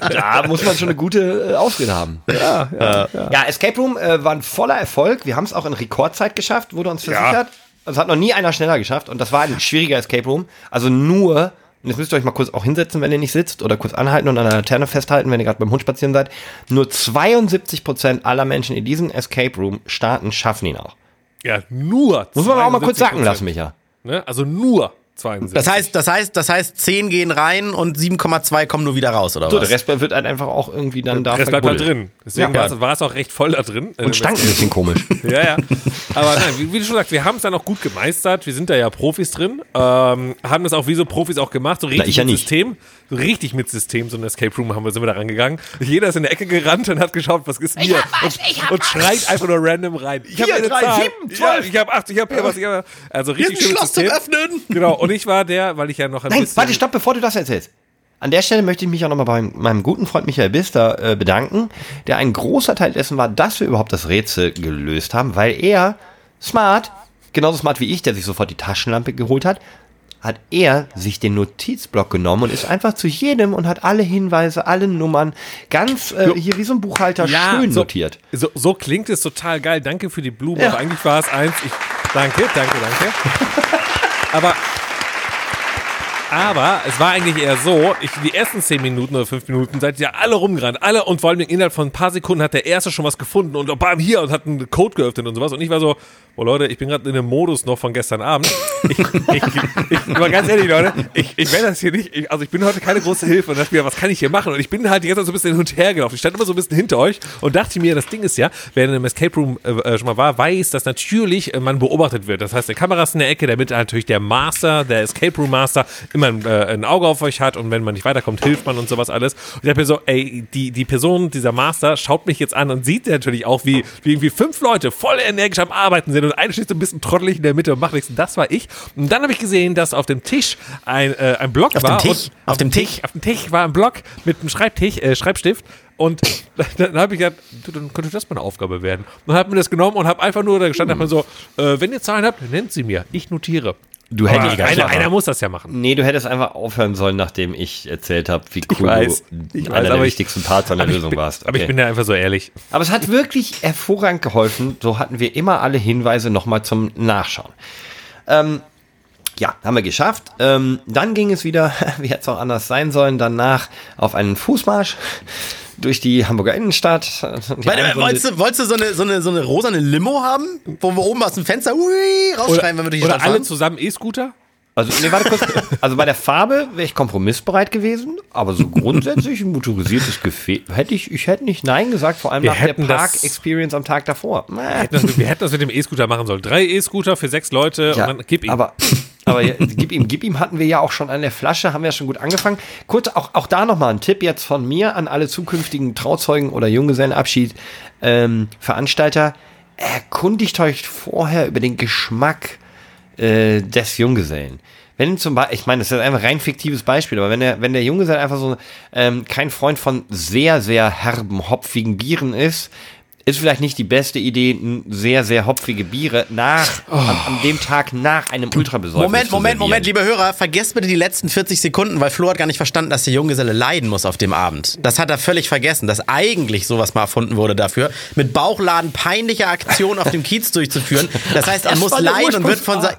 da muss man schon eine gute äh, Ausrede haben. Ja, ja, ja. Escape Room äh, war ein voller Erfolg. Wir haben es auch in Rekordzeit geschafft, wurde uns versichert. Das hat noch nie einer schneller geschafft und das war ein schwieriger Escape Room. Also nur, und jetzt müsst ihr euch mal kurz auch hinsetzen, wenn ihr nicht sitzt, oder kurz anhalten und an der Laterne festhalten, wenn ihr gerade beim Hund spazieren seid. Nur 72% aller Menschen in diesem Escape Room starten, schaffen ihn auch. Ja, nur. Muss man auch mal kurz sacken 72%. lassen, Micha. Ne? Also nur 72. Das heißt, das heißt, das heißt, 10 gehen rein und 7,2 kommen nur wieder raus, oder So, was? der Rest wird halt einfach auch irgendwie dann da das bleibt halt drin. Deswegen Ja. war es- war es auch recht voll da drin. Und stank ein bisschen komisch. Ja, ja. Aber nein, wie, wie du schon sagst, wir haben es dann auch gut gemeistert. Wir sind da ja Profis drin. Ähm, haben das auch wie so Profis auch gemacht. So richtig ich ja nicht. Richtig mit System. So ein Escape Room haben wir, sind wir da rangegangen. Jeder ist in der Ecke gerannt und hat geschaut, was ist hier. und, und schreit einfach nur random rein. Ich habe eine drei, Zahl. sieben, Ja, zwölf. ich habe acht, ich habe hier was. Ich hab, also richtig schönes Schloss zum System. Öffnen. Genau. Und ich war der, weil ich ja noch ein Nein, bisschen. warte, stopp, bevor du das erzählst. An der Stelle möchte ich mich auch nochmal bei meinem guten Freund Michael Bister äh, bedanken, der ein großer Teil dessen war, dass wir überhaupt das Rätsel gelöst haben, weil er smart, genauso smart wie ich, der sich sofort die Taschenlampe geholt hat, hat er sich den Notizblock genommen und ist einfach zu jedem und hat alle Hinweise, alle Nummern ganz äh, hier wie so ein Buchhalter schön so, notiert. So, so klingt es total geil. Danke für die Blume. Ja. Aber eigentlich war es eins. Ich, danke, danke, danke. aber aber es war eigentlich eher so, ich, die ersten 10 Minuten oder 5 Minuten seid ihr alle rumgerannt, alle und vor allem innerhalb von ein paar Sekunden hat der Erste schon was gefunden und bam, hier und hat einen Code geöffnet und sowas und ich war so, oh Leute, ich bin gerade in dem Modus noch von gestern Abend. Ich, ich, ich, mal ganz ehrlich, Leute, ich, ich werde das hier nicht, ich, also ich bin heute keine große Hilfe und dachte mir, was kann ich hier machen? Und ich bin halt Zeit so ein bisschen hin und her gelaufen. Ich stand immer so ein bisschen hinter euch und dachte mir, das Ding ist ja, wer in einem Escape Room äh, äh, schon mal war, weiß, dass natürlich äh, man beobachtet wird. Das heißt, der Kamera ist in der Ecke, damit natürlich der Master, der Escape Room Master immer ein, äh, ein Auge auf euch hat und wenn man nicht weiterkommt, hilft man und sowas alles. Und ich dachte mir so, ey, die, die Person, dieser Master, schaut mich jetzt an und sieht natürlich auch, wie, wie irgendwie fünf Leute voll energisch am Arbeiten sind und einer steht so ein bisschen trottelig in der Mitte und macht nichts. Und das war ich. Und dann habe ich gesehen, dass auf dem Tisch ein, äh, ein Block Auf war. dem Tisch? Und Auf dem Tisch? Auf dem Tisch war ein Block mit einem Schreibtisch, äh, Schreibstift. Und dann habe ich gedacht, dann könnte das mal eine Aufgabe werden. Und habe mir das genommen und habe einfach nur da gestanden, hm. so, äh, wenn ihr Zahlen habt, nennt sie mir. Ich notiere. Du hättest einer, einfach- einer muss das ja machen. Nee, du hättest einfach aufhören sollen, nachdem ich erzählt habe, wie cool weiß, du einer weiß, der wichtigsten Parts an der Lösung bin- warst. Aber ich Okay. bin da einfach so ehrlich. Aber es hat wirklich hervorragend geholfen. So hatten wir immer alle Hinweise nochmal zum Nachschauen. Ähm, ja, haben wir geschafft. Ähm, dann ging es wieder, wie hätte es auch anders sein sollen, danach auf einen Fußmarsch durch die Hamburger Innenstadt. Die Warte, wolltest du, wolltest du so, eine, so, eine, so eine rosane Limo haben, wo wir oben aus dem Fenster ui, rausschreien, wenn wir durch die Oder Stadt alle fahren? zusammen E-Scooter? Also, nee, warte kurz. Also bei der Farbe wäre ich kompromissbereit gewesen, aber so grundsätzlich ein motorisiertes Gefäß hätte ich, ich hätte nicht Nein gesagt, vor allem Wir nach der Park-Experience am Tag davor. Äh, Hätten das- Wir hätten das mit dem E-Scooter machen sollen. Drei E-Scooter für sechs Leute Ja, und dann gib ihm. Aber, aber gib ihm, gib ihm hatten wir ja auch schon an der Flasche, haben wir ja schon gut angefangen. Kurz, auch, auch da nochmal ein Tipp jetzt von mir an alle zukünftigen Trauzeugen oder Junggesellenabschied ähm, Veranstalter. Erkundigt euch vorher über den Geschmack äh, des Junggesellen. Wenn zum Beispiel, ich meine, das ist einfach ein rein fiktives Beispiel, aber wenn der, wenn der Junggeselle einfach so ähm, kein Freund von sehr, sehr herben, hopfigen Bieren ist, ist vielleicht nicht die beste Idee, sehr, sehr hopfige Biere nach, an, an dem Tag nach einem Ultrabesäufnis Moment, zu Moment, servieren. Moment, liebe Hörer, vergesst bitte die letzten 40 Sekunden, weil Flo hat gar nicht verstanden, dass der Junggeselle leiden muss auf dem Abend. Das hat er völlig vergessen, dass eigentlich sowas mal erfunden wurde dafür, mit Bauchladen peinliche Aktionen auf dem Kiez durchzuführen. Das heißt, er Das muss leiden und wird von Ursprungsfrage. sein.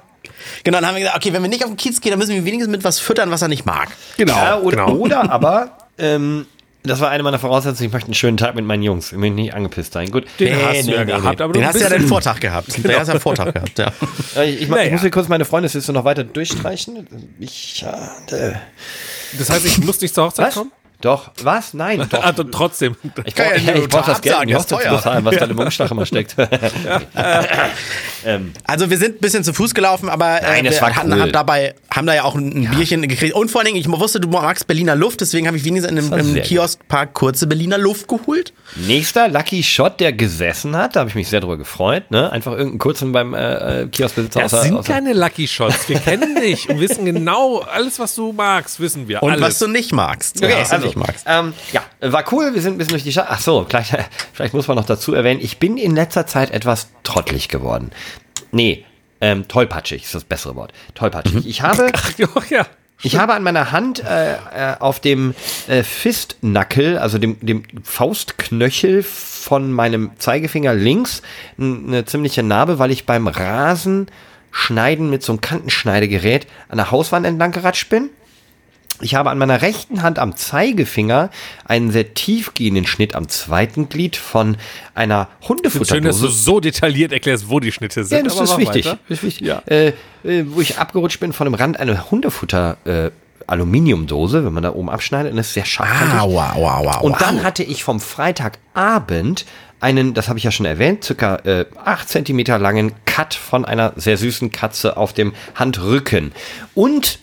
Genau, dann haben wir gesagt, okay, wenn wir nicht auf den Kiez gehen, dann müssen wir ihn wenigstens mit was füttern, was er nicht mag. genau. Ja, oder, genau. oder aber, ähm, das war eine meiner Voraussetzungen, ich möchte einen schönen Tag mit meinen Jungs. Ich möchte nicht angepisst sein. Gut. Den Nee, hast du ja nee, gehabt, aber Den du hast du ja den Vortag gehabt. Der hast ja einen Vortag gehabt, ja. Äh, Ich, ich, Naja. ich muss hier kurz meine Freundesliste noch weiter durchstreichen. Ich, äh, Das heißt, ich muss nicht zur Hochzeit was? kommen? Doch, was? Nein, doch. Also trotzdem. Ich Kann brauche ja nur ich brauch das Geld, Hochzeit zu teuer. bezahlen, was da im Umschlag immer steckt. Also wir sind ein bisschen zu Fuß gelaufen, aber Nein, äh, das wir hatten, cool. haben dabei haben da ja auch ein, ein Bierchen gekriegt. Und vor allen Dingen, ich wusste, du magst Berliner Luft, deswegen habe ich wenigstens in einem, im Kioskpark kurze Berliner Luft geholt. Nächster Lucky Shot, der gesessen hat, da habe ich mich sehr drüber gefreut. Ne? Einfach irgendeinen kurzen beim äh, äh, Kioskbesitzer Das außer, sind außer keine Lucky Shots. Wir kennen dich und wissen genau, alles, was du magst, wissen wir. Und alles. was du nicht magst. Okay, was du also, nicht magst. ähm, ja, war cool. Wir sind ein bisschen durch die Stadt. Ach so, gleich, vielleicht muss man noch dazu erwähnen, ich bin in letzter Zeit etwas trottelig geworden. Nee, ähm, tollpatschig ist das bessere Wort. Tollpatschig. Ich habe, Ach, ja, ja. ich habe an meiner Hand äh, äh, auf dem äh, Fistnackel, also dem, dem Faustknöchel von meinem Zeigefinger links, eine ziemliche Narbe, weil ich beim Rasen schneiden mit so einem Kantenschneidegerät an der Hauswand entlang geratscht bin. Ich habe an meiner rechten Hand am Zeigefinger einen sehr tiefgehenden Schnitt am zweiten Glied von einer Schön, dass du Hundefutterdose. so detailliert erklärst, wo die Schnitte sind. Ja, das ist wichtig. Das ist wichtig. Ja. Äh, äh, wo ich abgerutscht bin von dem Rand einer Hundefutter äh, Aluminiumdose, wenn man da oben abschneidet, und das ist sehr scharfkantig. wow, wow, wow. Und dann hatte ich vom Freitagabend einen, das habe ich ja schon erwähnt, circa äh, 8 Zentimeter langen Cut von einer sehr süßen Katze auf dem Handrücken. Und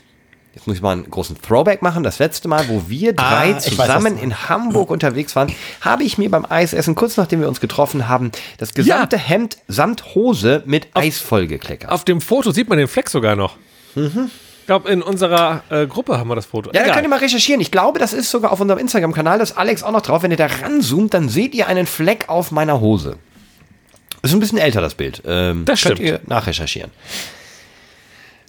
Jetzt muss ich mal einen großen Throwback machen. Das letzte Mal, wo wir Ah, drei weiß, zusammen du- in Hamburg unterwegs waren, habe ich mir beim Eisessen, kurz nachdem wir uns getroffen haben, das gesamte Hemd samt Hose mit Eis vollgekleckert. Auf dem Foto sieht man den Fleck sogar noch. Ich glaube, in unserer äh, Gruppe haben wir das Foto. Ja, da Egal. könnt ihr mal recherchieren. Ich glaube, das ist sogar auf unserem Instagram-Kanal, das ist Alex auch noch drauf. Wenn ihr da ranzoomt, dann seht ihr einen Fleck auf meiner Hose. Ist ein bisschen älter, das Bild. Ähm, Das könnt stimmt. ihr nachrecherchieren.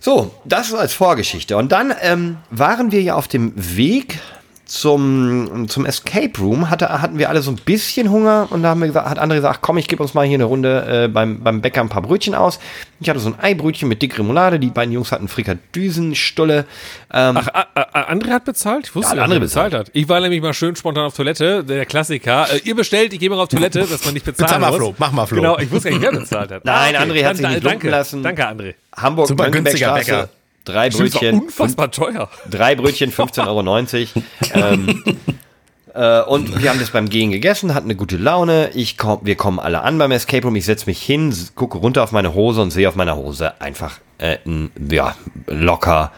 So, das als Vorgeschichte. Und dann ähm, waren wir ja auf dem Weg zum, zum Escape Room. Hatte, hatten wir alle so ein bisschen Hunger und da haben wir gesagt, hat André gesagt, komm, ich gebe uns mal hier eine Runde äh, beim, beim Bäcker ein paar Brötchen aus. Ich hatte so ein Eibrötchen mit dick Remoulade, die beiden Jungs hatten Frikadüsenstulle. Ähm, Ach, A- A- André hat bezahlt? Ich wusste Ja, André bezahlt hat. Ich war nämlich mal schön spontan auf Toilette, der Klassiker. Äh, ihr bestellt, ich gehe mal auf Toilette, dass man nicht bezahlen Bezahl mal, muss. Flo. Mach mal, Flo. Genau, ich wusste gar nicht, wer bezahlt hat. Nein, André hat Dann- sich nicht danke, lassen. Danke, André. Hamburg, Super günstiger Mönckebergstraße, Bäcker. Drei Stimmt, Brötchen, unfassbar teuer. Drei Brötchen, 15,90 Euro. ähm, äh, und wir haben das beim Gehen gegessen, hatten eine gute Laune. Ich komm, wir kommen alle an beim Escape Room. Ich setze mich hin, gucke runter auf meine Hose und sehe auf meiner Hose einfach äh, ein, ja, locker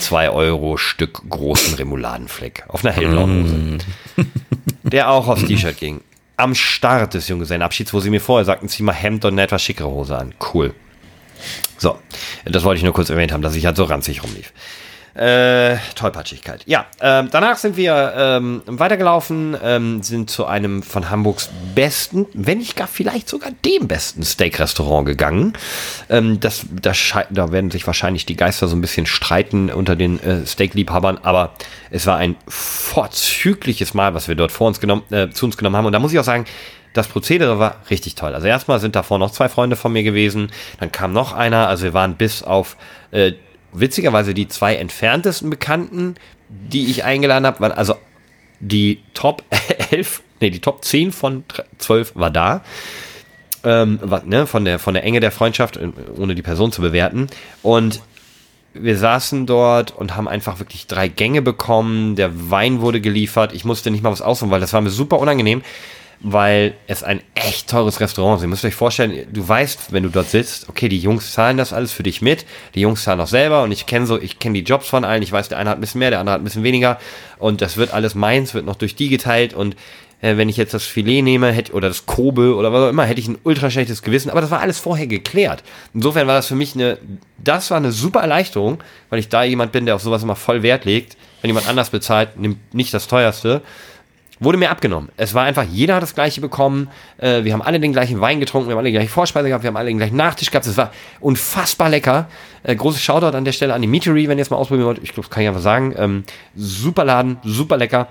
2 Euro Stück großen Remouladenfleck auf einer hellblauen Hose. Der auch aufs T-Shirt ging. Am Start des Junggesellenabschieds, wo sie mir vorher sagten, zieh mal Hemd und eine etwas schickere Hose an. Cool. So, das wollte ich nur kurz erwähnt haben, dass ich halt so ranzig rumlief. Äh, Tollpatschigkeit. Ja, ähm, danach sind wir ähm, weitergelaufen, ähm, sind zu einem von Hamburgs besten, wenn nicht gar vielleicht sogar dem besten Steak-Restaurant gegangen. Ähm, das, das da werden sich wahrscheinlich die Geister so ein bisschen streiten unter den äh, Steak-Liebhabern, aber es war ein vorzügliches Mal, was wir dort vor uns genommen, äh, zu uns genommen haben. Und da muss ich auch sagen, das Prozedere war richtig toll. Also erstmal sind davor noch zwei Freunde von mir gewesen, dann kam noch einer, also wir waren bis auf äh, witzigerweise die zwei entferntesten Bekannten, die ich eingeladen habe, also die Top 11, nee, die Top 10 von 12 war da. Ähm, ne, von, der, von der Enge der Freundschaft, äh, ohne die Person zu bewerten. Und wir saßen dort und haben einfach wirklich drei Gänge bekommen. Der Wein wurde geliefert. Ich musste nicht mal was aussuchen, weil das war mir super unangenehm, weil es ein echt teures Restaurant ist. Ihr müsst euch vorstellen, du weißt, wenn du dort sitzt, okay, die Jungs zahlen das alles für dich mit. Die Jungs zahlen auch selber und ich kenne so, ich kenne die Jobs von allen. Ich weiß, der eine hat ein bisschen mehr, der andere hat ein bisschen weniger und das wird alles meins, wird noch durch die geteilt und äh, wenn ich jetzt das Filet nehme hätte, oder das Kobe oder was auch immer, hätte ich ein ultra schlechtes Gewissen. Aber das war alles vorher geklärt. Insofern war das für mich eine, das war eine super Erleichterung, weil ich da jemand bin, der auf sowas immer voll Wert legt. Wenn jemand anders bezahlt, nimmt nicht das teuerste. Wurde mir abgenommen. Es war einfach, jeder hat das gleiche bekommen. Äh, wir haben alle den gleichen Wein getrunken, wir haben alle die gleiche Vorspeise gehabt, wir haben alle den gleichen Nachtisch gehabt. Es war unfassbar lecker. Äh, großes Shoutout an der Stelle an die Meatery, wenn ihr es mal ausprobieren wollt. Ich glaube, das kann ich einfach sagen. Ähm, super Laden, super lecker.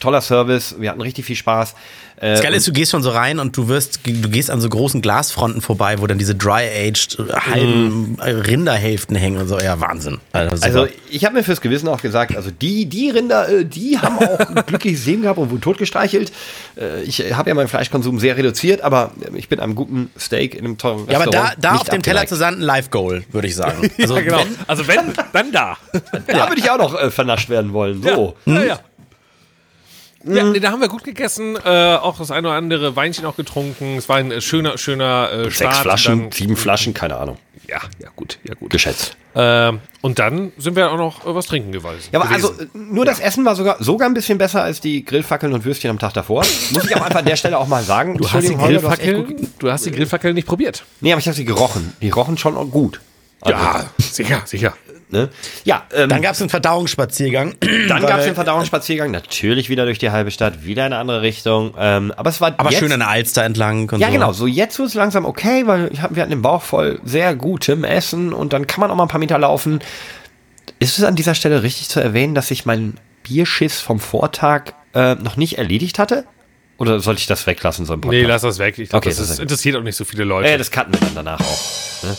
Toller Service, wir hatten richtig viel Spaß. Äh, Das Geile ist, du gehst schon so rein und du wirst, du gehst an so großen Glasfronten vorbei, wo dann diese dry-aged äh, halben äh, Rinderhälften hängen und so. Ja, Wahnsinn. Also. Also ich habe mir fürs Gewissen auch gesagt, also die, die Rinder, äh, die haben auch ein glückliches Leben gehabt und wurden totgestreichelt. Äh, Ich habe ja meinen Fleischkonsum sehr reduziert, aber ich bin einem guten Steak in einem teuren ja, aber da, Restaurant da auf dem Teller abgeneigt. zu sanden, Live-Goal, würde ich sagen. Also, ja, genau. wenn, also wenn, dann da. Da würde ich auch noch äh, vernascht werden wollen. So. Ja, ja. Ja, nee, da haben wir gut gegessen, äh, auch das eine oder andere Weinchen auch getrunken. Es war ein äh, schöner, schöner äh, Start. Sechs Flaschen, Dann, sieben Flaschen, keine Ahnung. ja, ja, gut, ja, gut. Geschätzt. Ähm, und dann sind wir auch noch äh, was trinken gewesen. Ja, aber also gewesen. äh, nur das Essen war sogar sogar ein bisschen besser als die Grillfackeln und Würstchen am Tag davor. Muss ich auch einfach an der Stelle auch mal sagen. du hast die Holger, du hast die Grillfackel nicht probiert. Nee, aber ich habe sie gerochen. Die rochen schon gut. Also, Ja, sicher, sicher. Ne? Ja, ähm, dann gab es einen Verdauungsspaziergang. Dann gab es den Verdauungsspaziergang, natürlich wieder durch die halbe Stadt, wieder in eine andere Richtung. Ähm, aber es war Aber jetzt, schön an der Alster entlang. Und Ja, so. genau. So jetzt wird es langsam okay, weil ich hab, wir hatten den Bauch voll sehr gutem Essen und dann kann man auch mal ein paar Meter laufen. Ist es an dieser Stelle richtig zu erwähnen, dass ich meinen Bierschiss vom Vortag äh, noch nicht erledigt hatte? Oder sollte ich das weglassen, so im Nee, lass das weg. Ich glaube, Okay, das das ist, ist- interessiert auch nicht so viele Leute. Ja, das cutten wir dann danach auch. Ne?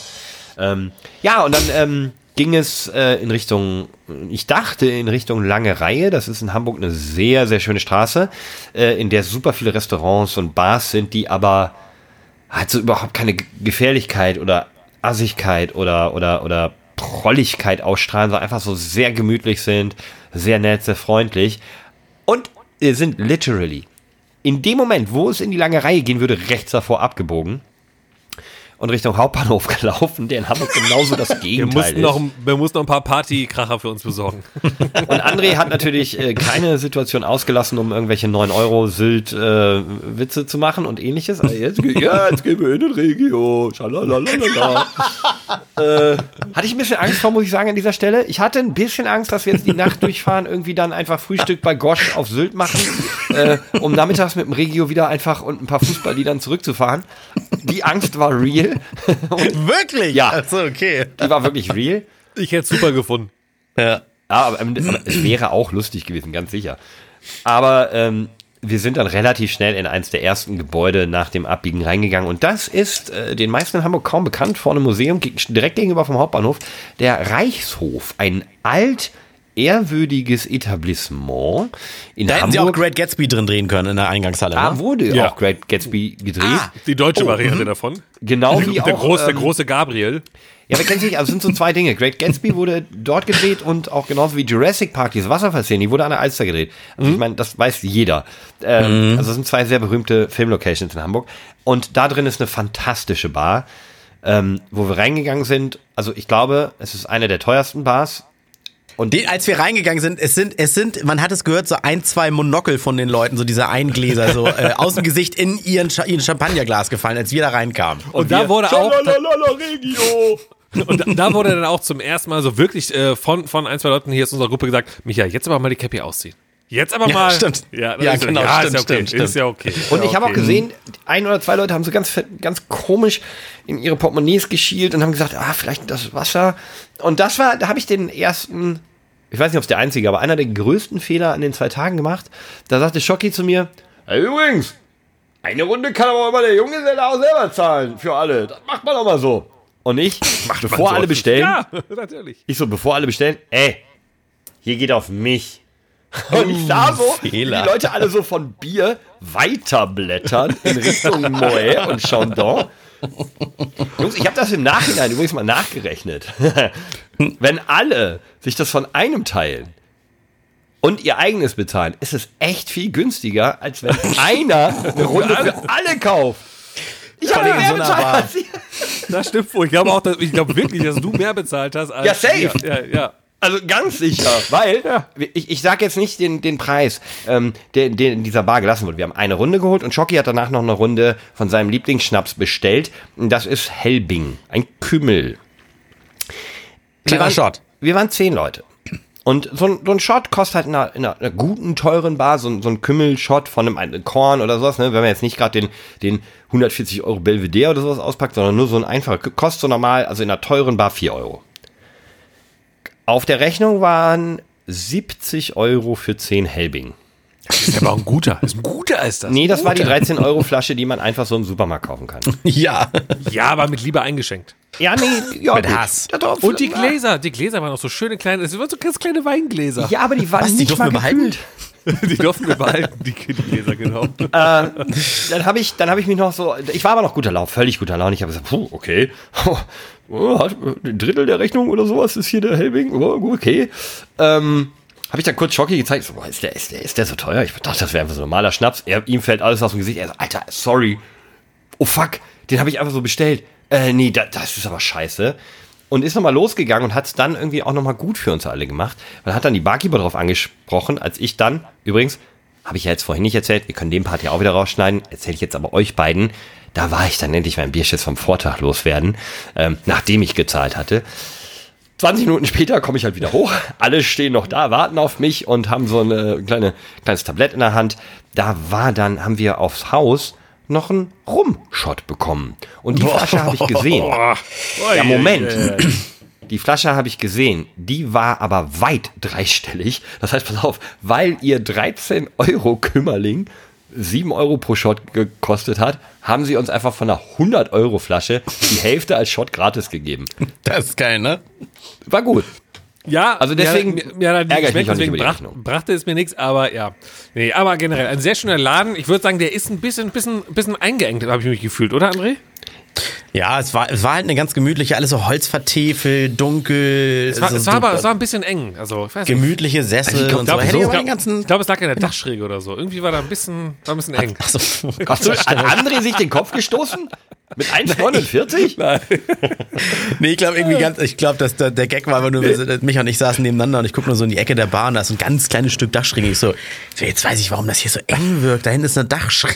Ähm, ja, und dann ähm, ging es äh, in Richtung, ich dachte in Richtung Lange Reihe. Das ist in Hamburg eine sehr, sehr schöne Straße, äh, in der super viele Restaurants und Bars sind, die aber halt so überhaupt keine Gefährlichkeit oder Assigkeit oder, oder, oder Prolligkeit ausstrahlen, sondern einfach so sehr gemütlich sind, sehr nett, sehr freundlich. Und sind literally in dem Moment, wo es in die lange Reihe gehen würde, rechts davor abgebogen und Richtung Hauptbahnhof gelaufen, der in Hamburg genauso das wir, Gegenteil mussten ist. noch, wir mussten noch ein paar Partykracher für uns besorgen. Und André hat natürlich äh, keine Situation ausgelassen, um irgendwelche 9 Euro Sylt äh, Witze zu machen und ähnliches. Also jetzt, ja, jetzt gehen wir in den Regio. Schalalalala. äh, hatte ich ein bisschen Angst vor, muss ich sagen, an dieser Stelle. Ich hatte ein bisschen Angst, dass wir jetzt die Nacht durchfahren, irgendwie dann einfach Frühstück bei Gosch auf Sylt machen, äh, um nachmittags mit dem Regio wieder einfach und ein paar Fußballliedern zurückzufahren. Die Angst war real. und Wirklich? Ja. Also, okay. die war wirklich real. Ich hätte es super gefunden. Ja. Ja, aber, aber es wäre auch lustig gewesen, ganz sicher. Aber ähm, wir sind dann relativ schnell in eins der ersten Gebäude nach dem Abbiegen reingegangen. Und das ist äh, den meisten in Hamburg kaum bekannt, vor einem Museum, direkt gegenüber vom Hauptbahnhof, der Reichshof. Ein alt, ehrwürdiges Etablissement in Da hätten sie auch Hamburg. Great Gatsby drin drehen können in der Eingangshalle. Ah, Ne? wurde Ja. auch Great Gatsby gedreht. Ah. Die deutsche Variante davon. Genau wie der, auch, große, der ähm, große Gabriel. Ja, wir kennen sich, also es sind so zwei Dinge. Great Gatsby wurde dort gedreht und auch genauso wie Jurassic Park, diese Wasserfallszene, die wurde an der Alster gedreht. Also ich meine, das weiß jeder. Ähm, Also es sind zwei sehr berühmte Filmlocations in Hamburg. Und da drin ist eine fantastische Bar, ähm, wo wir reingegangen sind. Also ich glaube, es ist eine der teuersten Bars. Den, als wir reingegangen sind, es sind, es sind, man hat es gehört, so ein, zwei Monokel von den Leuten, so diese Eingläser, so äh, aus dem Gesicht in ihren, Cha ihren Champagnerglas gefallen, als wir da reinkamen. Und, da wurde auch. Regio. Und da, da wurde dann auch zum ersten Mal so wirklich äh, von, von ein, zwei Leuten hier aus unserer Gruppe gesagt, Micha, jetzt aber mal die Cappy ausziehen. Jetzt aber Ja, mal. stimmt. Ja, Ja, so, genau, ja, stimmt, ist ja okay. stimmt, stimmt. Ist ja okay. Und ja, ich habe auch gesehen, ein oder zwei Leute haben so ganz, ganz komisch in ihre Portemonnaies geschielt und haben gesagt, ah, vielleicht das Wasser. Und das war, da habe ich den ersten, ich weiß nicht, ob es der einzige, aber einer der größten Fehler an den zwei Tagen gemacht. Da sagte Schocki zu mir, hey, übrigens, eine Runde kann aber immer der Junge auch selber zahlen für alle. Das macht man doch mal so. Und ich, bevor alle bestellen, Ja, natürlich. ich so, bevor alle bestellen, ey, hier geht auf mich. Und ich sah so, wie die. Leute alle so von Bier weiterblättern in Richtung Moet und Chandon. Jungs, ich habe das im Nachhinein übrigens mal nachgerechnet. Wenn alle sich das von einem teilen und ihr eigenes bezahlen, ist es echt viel günstiger, als wenn einer eine Runde für alle kauft. Ich habe mehr so bezahlt als ihr. Das stimmt wohl. Ich glaube auch, dass, ich glaube wirklich, dass du mehr bezahlt hast als Ja, safe. Ja, ja. Also ganz sicher, weil ich, ich sage jetzt nicht den, den Preis, ähm, der, der in dieser Bar gelassen wurde. Wir haben eine Runde geholt und Schocki hat danach noch eine Runde von seinem Lieblingsschnaps bestellt. Das ist Helbing, ein Kümmel. Wir waren, Shot. Wir waren zehn Leute. Und so ein, so ein Shot kostet halt in einer, in einer, guten, teuren Bar, so, ein- so ein Kümmel-Shot von einem, einem Korn oder sowas, ne? wenn man jetzt nicht gerade den, den 140 Euro Belvedere oder sowas auspackt, sondern nur so ein einfacher, kostet so normal, also in einer teuren Bar 4 Euro. Auf der Rechnung waren 70 Euro für 10 Helbing. Das ist aber auch ein guter. Das ist ein guter ist das. Nee, das war die 13 Euro Flasche, die man einfach so im Supermarkt kaufen kann. Ja. Ja, aber mit Liebe eingeschenkt. Ja, nee, ja, Mit gut. Hass. Ja, doch, Und die Gläser, die Gläser waren auch so schöne kleine, es waren so ganz kleine Weingläser. Ja, aber die waren Was, die nicht dürfen mal wir behalten? Die durften wir behalten, die, Gläser, genau. Dann habe ich, habe ich mich noch so, ich war aber noch guter Laune, völlig guter Laune. Ich habe gesagt, puh, okay, oh, hat- ein Drittel der Rechnung oder sowas ist hier der Helbing, oh, okay. Ähm, habe ich dann kurz Schocki gezeigt, so, ist der, ist der, ist der so teuer? Ich dachte, das wäre einfach so ein normaler Schnaps. Er, ihm fällt alles aus dem Gesicht. Er sagt, Alter, sorry. Oh fuck, den habe ich einfach so bestellt. Äh, nee, da, das ist aber scheiße. Und ist nochmal losgegangen und hat es dann irgendwie auch nochmal gut für uns alle gemacht. Man hat dann die Barkeeper drauf angesprochen, als ich dann, übrigens, habe ich ja jetzt vorhin nicht erzählt, wir können den Part ja auch wieder rausschneiden, erzähle ich jetzt aber euch beiden. Da war ich dann endlich mein Bierschiss vom Vortag loswerden, ähm, nachdem ich gezahlt hatte. 20 Minuten später komme ich halt wieder hoch. Alle stehen noch da, warten auf mich und haben so eine kleine, kleines Tablett in der Hand. Da war dann, haben wir aufs Haus noch einen Rum-Shot bekommen. Und die Flasche habe ich gesehen. Ja, Moment. Die Flasche habe ich gesehen. Die war aber weit dreistellig. Das heißt, pass auf, weil ihr 13 Euro Kümmerling 7 Euro pro Shot gekostet hat, haben sie uns einfach von einer 100 Euro Flasche die Hälfte als Shot gratis gegeben. Das ist geil, ne? War gut. Ja, Also deswegen ja, die ärgere ich mich deswegen brach, brachte es mir nichts, aber ja. Nee, aber generell ein sehr schöner Laden. Ich würde sagen, der ist ein bisschen, bisschen, bisschen eingeengt, habe ich mich gefühlt, oder André? Ja, es war, es war halt eine ganz gemütliche, alles so holzvertefelt, dunkel. Es war, so es war aber es war ein bisschen eng. Also, ich weiß nicht. gemütliche Sessel Ich glaub, und so. glaub, Hätte so- ich glaube, glaub, es lag in der Dachschräge oder so. Irgendwie war da ein bisschen, war ein bisschen eng. Achso, Hast du an André sich den Kopf gestoßen? Mit 1,49? Nee, ich glaube irgendwie ganz, ich glaube, dass der, der Gag war, aber nur, wir, Micha und ich saßen nebeneinander und ich gucke nur so in die Ecke der Bar und da ist so ein ganz kleines Stück Dachschräge. Ich so, so, jetzt weiß ich, warum das hier so eng wirkt. Da hinten ist eine Dachschräge.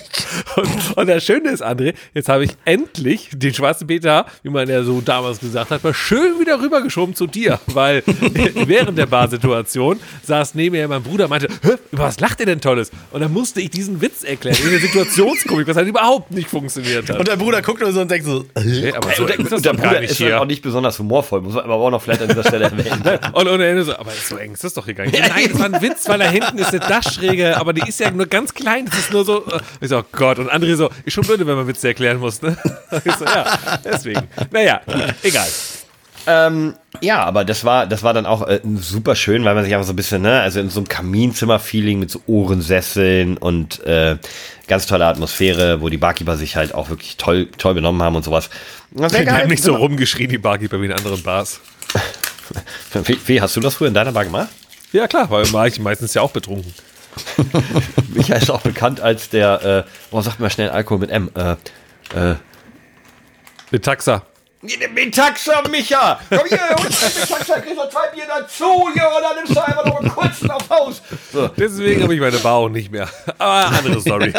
Und, und das Schöne ist, André, jetzt habe ich endlich den schwarzen Peter, wie man ja so damals gesagt hat, mal schön wieder rübergeschoben zu dir. Weil während der Barsituation saß neben mir mein Bruder und meinte, über was lacht ihr denn Tolles? Und dann musste ich diesen Witz erklären, in der Situationskomik, was halt überhaupt nicht funktioniert hat. Und der Bruder guckt nur so und denkt so? Nee, aber so eng ist das doch gar nicht ist halt hier. auch nicht besonders humorvoll, muss man aber auch noch vielleicht an dieser Stelle erwähnen. ne? Und, und er so, aber so eng ist das doch hier gar nicht. Nein, das war ein Witz, weil da hinten ist eine Dachschräge, aber die ist ja nur ganz klein. Das ist nur so. äh, Ich so, oh Gott. Und André so, ist schon blöd, wenn man Witze erklären muss, ne? Ich so, ja, deswegen. Naja, egal. Ähm, ja, aber das war, das war dann auch äh, super schön, weil man sich einfach so ein bisschen, ne, also in so einem Kaminzimmer-Feeling mit so Ohrensesseln und äh, ganz tolle Atmosphäre, wo die Barkeeper sich halt auch wirklich toll, toll benommen haben und sowas. Das wär Die geil. haben nicht so rumgeschrien, die Barkeeper wie in anderen Bars. Wie, wie hast du das früher in deiner Bar gemacht? Ja, klar, weil war ich meistens ja auch betrunken. Michael ist auch bekannt als der, äh, oh, sagt mal schnell Alkohol mit M, äh, äh, Mit Taxa. Metaxa, Micha! Komm hier, hol uns den Metaxa, kriegst noch zwei Bier dazu, hier, und dann nimmst du einfach noch einen kurzen auf Haus. So. Deswegen habe ich meine Bar auch nicht mehr. Aber andere Story.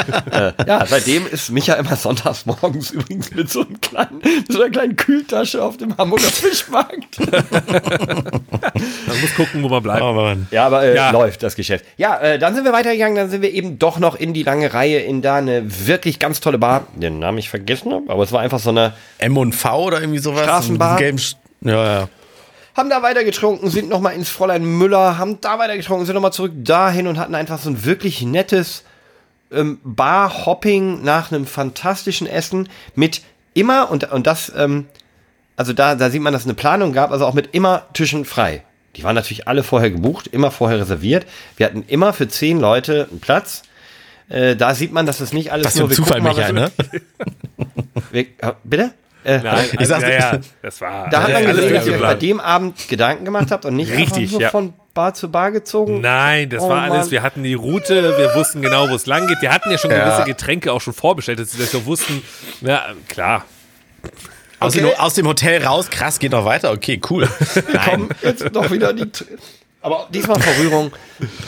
Ja, seitdem ist Micha immer sonntags morgens übrigens mit so, einem kleinen, mit so einer kleinen Kühltasche auf dem Hamburger Fischmarkt. Man muss gucken, wo man bleibt. oh Mann. Ja, aber äh, Ja. läuft das Geschäft. Ja, äh, dann sind wir weitergegangen, dann sind wir eben doch noch in die lange Reihe, in da eine wirklich ganz tolle Bar, den Namen ich vergessen habe, aber es war einfach so eine, M und V oder irgendwie sowas. Straßenbar. Ja, ja. haben da weiter getrunken, sind nochmal ins Fräulein Müller, haben da weiter getrunken, sind nochmal zurück dahin und hatten einfach so ein wirklich nettes ähm, Bar-Hopping nach einem fantastischen Essen mit immer, und, und das, ähm, also da, da sieht man, dass es eine Planung gab, also auch mit immer Tischen frei. Die waren natürlich alle vorher gebucht, immer vorher reserviert. Wir hatten immer für zehn Leute einen Platz. Äh, da sieht man, dass es nicht alles Das ist ein wir Zufall, gucken Michael, ne? Wir, äh, bitte? Äh, Nein, Ich sag's ja, ja, das war. da hat man alles gesehen, dass ihr euch bei dem Abend Gedanken gemacht habt und nicht Richtig, einfach nur ja. von Bar zu Bar gezogen. Nein, das Oh war alles. Mann. Wir hatten die Route, wir wussten genau, wo es lang geht. Wir hatten ja schon Ja. gewisse Getränke auch schon vorbestellt, dass wir so wussten. Ja, klar. Aus, Okay. dem, aus dem Hotel raus, krass, geht noch weiter. Okay, cool. Komm, jetzt noch wieder die. Aber diesmal vor Rührung.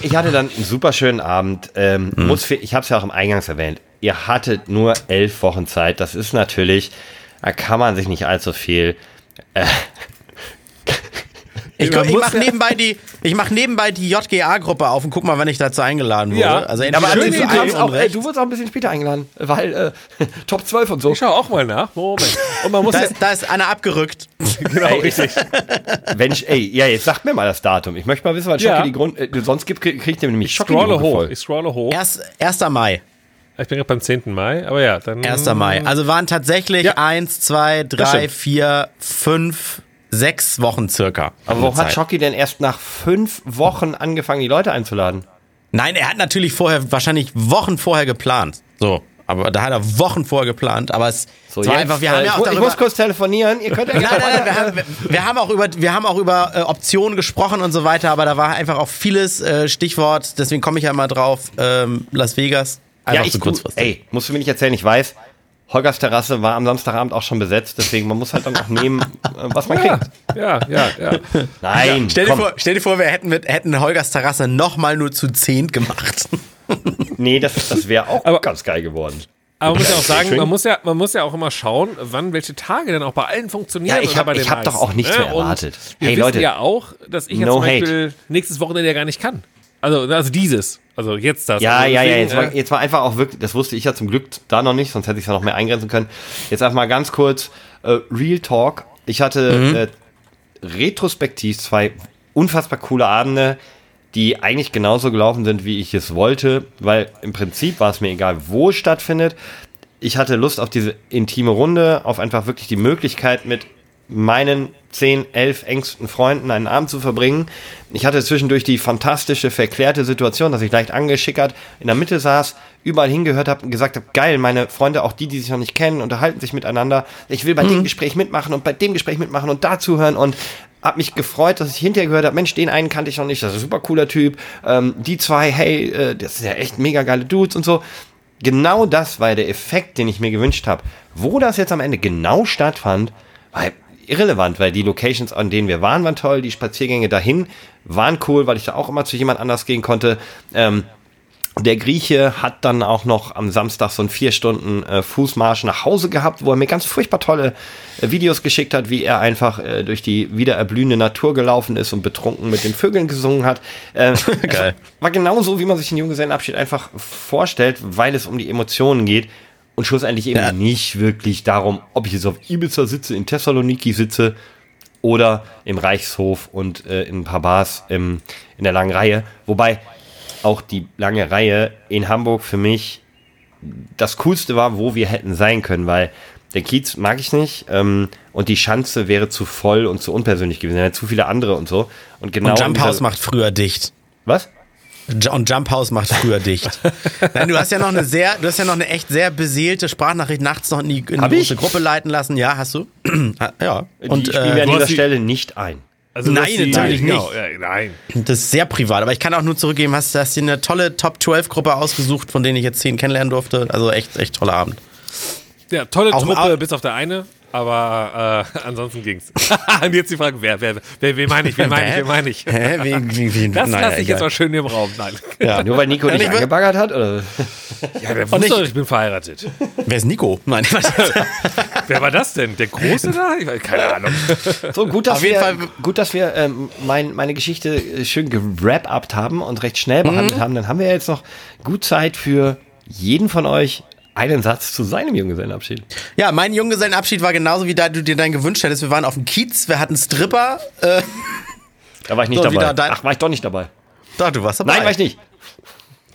Ich hatte dann einen super schönen Abend. Ähm, Mhm. muss, ich habe es ja auch im Eingangs erwähnt. Ihr hattet nur elf Wochen Zeit. Das ist natürlich, da kann man sich nicht allzu viel. Ich, Man ich muss mache nebenbei die, ich mach nebenbei die JGA-Gruppe auf und guck mal, wann ich dazu eingeladen wurde. Ja. also Aber ich du, kamst auch, ey, Unrecht. du wurdest auch ein bisschen später eingeladen, weil äh, Top 12 und so. Ich schaue auch mal nach. Moment. Und man muss da, ja, ist, da ist einer abgerückt. genau richtig. Wenn ich, ey, ja, jetzt sagt mir mal das Datum. Ich möchte mal wissen, was Schocki Ja. die Grund. Äh, sonst gibt, krieg ich nämlich Schocki Scrolle hoch. voll. Ich scrolle hoch. Erst, 1. Mai. Ich bin gerade beim 10. Mai, aber ja, dann. 1. Mai. Also waren tatsächlich Ja. eins, zwei, drei, stimmt. vier, fünf, sechs Wochen circa. Aber warum hat. Schocki denn erst nach fünf Wochen angefangen, die Leute einzuladen? Nein, er hat natürlich vorher, wahrscheinlich Wochen vorher geplant. So. Aber da hat er Wochen vorher geplant. Aber es, So, war jetzt, einfach, wir äh, haben ja ich, auch mu- ich darüber. muss kurz telefonieren. Ihr könnt ja Nein, nein, nein, wir haben, wir, wir haben auch über, wir haben auch über äh, Optionen gesprochen und so weiter, aber da war einfach auch vieles äh, Stichwort, deswegen komme ich ja mal drauf, ähm, Las Vegas. Einfach ja, ich, du, kurzfristig. ey, musst du mir nicht erzählen, ich weiß, Holgers Terrasse war am Samstagabend auch schon besetzt, deswegen man muss halt dann auch nehmen, äh, was man kriegt. Ja, ja, ja. Nein, Stell dir, vor, stell dir vor, wir hätten, mit, hätten Holgers Terrasse nochmal nur zu zehnt gemacht. nee, das, das wäre auch Aber- ganz geil geworden. Aber man muss ja auch sagen, man muss ja, man muss ja auch immer schauen, wann welche Tage dann auch bei allen funktionieren. Ja, ich oder hab- doch auch nichts ne? mehr Und erwartet. Wir Hey, wissen Leute. ja auch, dass ich jetzt No zum Beispiel nächstes Wochenende ja gar nicht kann. Also, also dieses. Also jetzt das. Ja, also ja, ja, jetzt war, äh, jetzt war einfach auch wirklich, das wusste ich ja zum Glück da noch nicht, sonst hätte ich es ja noch mehr eingrenzen können. Jetzt einfach mal ganz kurz, äh, Real Talk. Ich hatte äh, retrospektiv zwei unfassbar coole Abende, die eigentlich genauso gelaufen sind, wie ich es wollte, weil im Prinzip war es mir egal, wo es stattfindet. Ich hatte Lust auf diese intime Runde, auf einfach wirklich die Möglichkeit mit meinen 10, 11 engsten Freunden einen Abend zu verbringen. Ich hatte zwischendurch die fantastische, verklärte Situation, dass ich leicht angeschickert in der Mitte saß, überall hingehört habe und gesagt habe, geil, meine Freunde, auch die, die sich noch nicht kennen, unterhalten sich miteinander. Ich will bei dem Gespräch mitmachen und bei dem Gespräch mitmachen und da zuhören und hab mich gefreut, dass ich hinterher gehört habe, Mensch, den einen kannte ich noch nicht, das ist ein super cooler Typ. Ähm, die zwei, hey, äh, das sind ja echt mega geile Dudes und so. Genau das war der Effekt, den ich mir gewünscht habe. Wo das jetzt am Ende genau stattfand, war irrelevant, weil die Locations, an denen wir waren, waren toll, die Spaziergänge dahin waren cool, weil ich da auch immer zu jemand anders gehen konnte. Ähm, der Grieche hat dann auch noch am Samstag so einen vier Stunden äh, Fußmarsch nach Hause gehabt, wo er mir ganz furchtbar tolle äh, Videos geschickt hat, wie er einfach äh, durch die wieder erblühende Natur gelaufen ist und betrunken mit den Vögeln gesungen hat. Äh, Geil. War genauso, wie man sich den Junggesellenabschied einfach vorstellt, weil es um die Emotionen geht. Und schlussendlich eben Ja. nicht wirklich darum, ob ich jetzt auf Ibiza sitze, in Thessaloniki sitze oder im Reichshof und äh, in ein paar Bars im, in der langen Reihe. Wobei auch die lange Reihe in Hamburg für mich das Coolste war, wo wir hätten sein können, weil der Kiez mag ich nicht ähm, und die Schanze wäre zu voll und zu unpersönlich gewesen. Wären zu viele andere und so. Und genau Und Jump House macht früher dicht. Was? Und Jump House macht früher dicht. Nein, du hast ja noch eine sehr, du hast ja noch eine echt sehr beseelte Sprachnachricht nachts noch in die, in die ich? große Gruppe leiten lassen. Ja, hast du? ja. Und wir äh, an dieser Stelle nicht ein. Also Nein, natürlich genau, nicht. Ja, nein. das ist sehr privat. Aber ich kann auch nur zurückgeben, hast, hast dir eine tolle Top 12 Gruppe ausgesucht, von denen ich jetzt zehn kennenlernen durfte. Also echt, echt toller Abend. Ja, tolle Auch- Truppe, auch- bis auf der eine. Aber äh, ansonsten ging's. Und jetzt die Frage, wer, wer, wer, wen meine ich, wen meine ich, wen meine ich? Hä? Wie, wie, wie, Das naja, lasse ich jetzt egal. mal schön im Raum. Nein. Ja. Nur weil Nico dich angebaggert hat? Oder? Ja, der wusste ich- doch, ich bin verheiratet. Wer ist Nico? Nein. Wer war das denn? Der Große da? Ich weiß, keine Ahnung. So, gut, dass Auf jeden wir, Fall- gut, dass wir ähm, mein, meine Geschichte äh, schön gerap-upt haben und recht schnell behandelt haben. Dann haben wir jetzt noch gut Zeit für jeden von euch einen Satz zu seinem Junggesellenabschied. Ja, mein Junggesellenabschied war genauso, wie da du dir deinen gewünscht hättest. Wir waren auf dem Kiez, wir hatten Stripper. Äh, Da war ich nicht So, dabei. dein- Ach, war ich doch nicht dabei. da, du warst dabei. Nein, war ich nicht.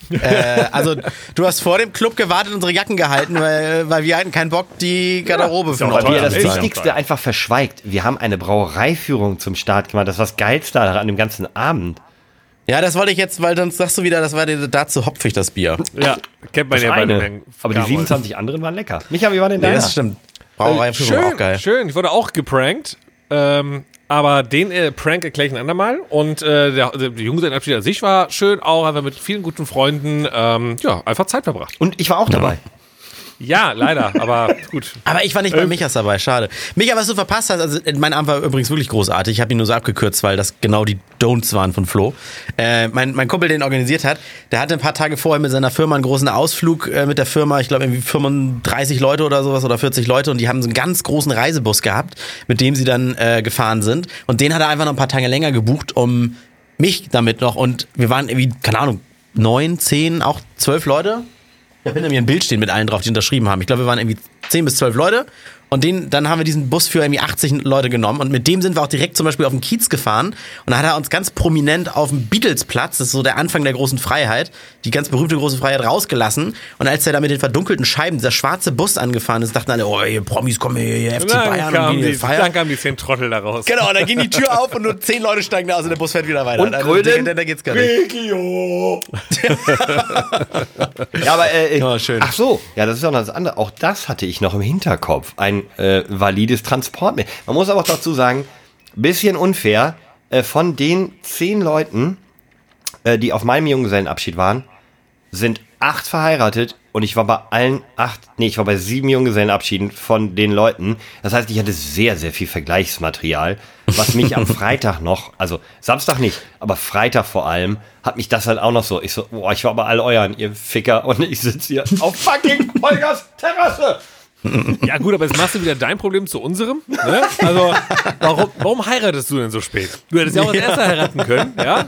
Äh, also, du hast vor dem Club gewartet, unsere Jacken gehalten, weil, weil wir hatten keinen Bock, die Garderobe für auch Weil ihr das ist ja Wichtigste einfach verschweigt. Wir haben eine Brauereiführung zum Start gemacht. Das war das Geilste an dem ganzen Abend. Ja, das wollte ich jetzt, weil sonst sagst du wieder, das war dir dazu hopfig, das Bier. Ja, kennt man Das ja bei den Aber die 27 anderen waren lecker. Micha, wie war denn Nee, deiner? das stimmt. Brauereiführung schön, auch geil. schön. Ich wurde auch geprankt. Ähm, aber den äh, Prank erkläre ich ein andermal. Und äh, der, der Junggesellenabschied an sich war schön, auch einfach mit vielen guten Freunden. Ähm, ja, einfach Zeit verbracht. Und ich war auch dabei. Ja, leider, aber gut. Aber ich war nicht bei Michas dabei, schade. Micha, was du verpasst hast, also mein Abend war übrigens wirklich großartig. Ich habe ihn nur so abgekürzt, weil das genau die Don'ts waren von Flo. Äh, mein, mein Kumpel, den organisiert hat, der hatte ein paar Tage vorher mit seiner Firma einen großen Ausflug äh, mit der Firma, ich glaube irgendwie 35 Leute oder sowas oder 40 Leute und die haben so einen ganz großen Reisebus gehabt, mit dem sie dann äh, gefahren sind. Und den hat er einfach noch ein paar Tage länger gebucht, um mich damit noch und wir waren irgendwie, keine Ahnung, neun, zehn, auch zwölf Leute. Ich habe hinter mir ein Bild stehen mit allen drauf, die unterschrieben haben. Ich glaube, wir waren irgendwie 10 bis 12 Leute. Und den, dann haben wir diesen Bus für irgendwie 80 Leute genommen. Und mit dem sind wir auch direkt zum Beispiel auf den Kiez gefahren. Und da hat er uns ganz prominent auf dem Beatles-Platz, das ist so der Anfang der großen Freiheit, die ganz berühmte große Freiheit rausgelassen. Und als er da mit den verdunkelten Scheiben, dieser schwarze Bus angefahren ist, dachten alle, oh, hier Promis kommen hier, hier FC Dann Bayern und kamen gehen die, feiern. dann kamen die zehn Trottel da raus. Genau, und dann ging die Tür auf und nur 10 Leute steigen da aus und der Bus fährt wieder weiter. Und Also, Grölen? da, da geht's gar nicht. Ja, aber äh, Ja, schön. ach so, ja, das ist auch noch das andere. Auch das hatte ich noch im Hinterkopf. Ein äh, valides Transportmittel. Man muss aber auch dazu sagen, bisschen unfair. Äh, von den zehn Leuten, äh, die auf meinem Junggesellenabschied waren, sind acht verheiratet und ich war bei allen acht, nee, ich war bei sieben Junggesellenabschieden von den Leuten. Das heißt, ich hatte sehr, sehr viel Vergleichsmaterial, was mich am Freitag noch, also Samstag nicht, aber Freitag vor allem, hat mich das halt auch noch so, ich so, boah, ich war bei all euren, ihr Ficker, und ich sitze hier auf fucking Holgers Terrasse. Ja gut, aber jetzt machst du wieder dein Problem zu unserem. Ne? Also, warum, warum heiratest du denn so spät? Du hättest ja auch als erster heiraten können, ja?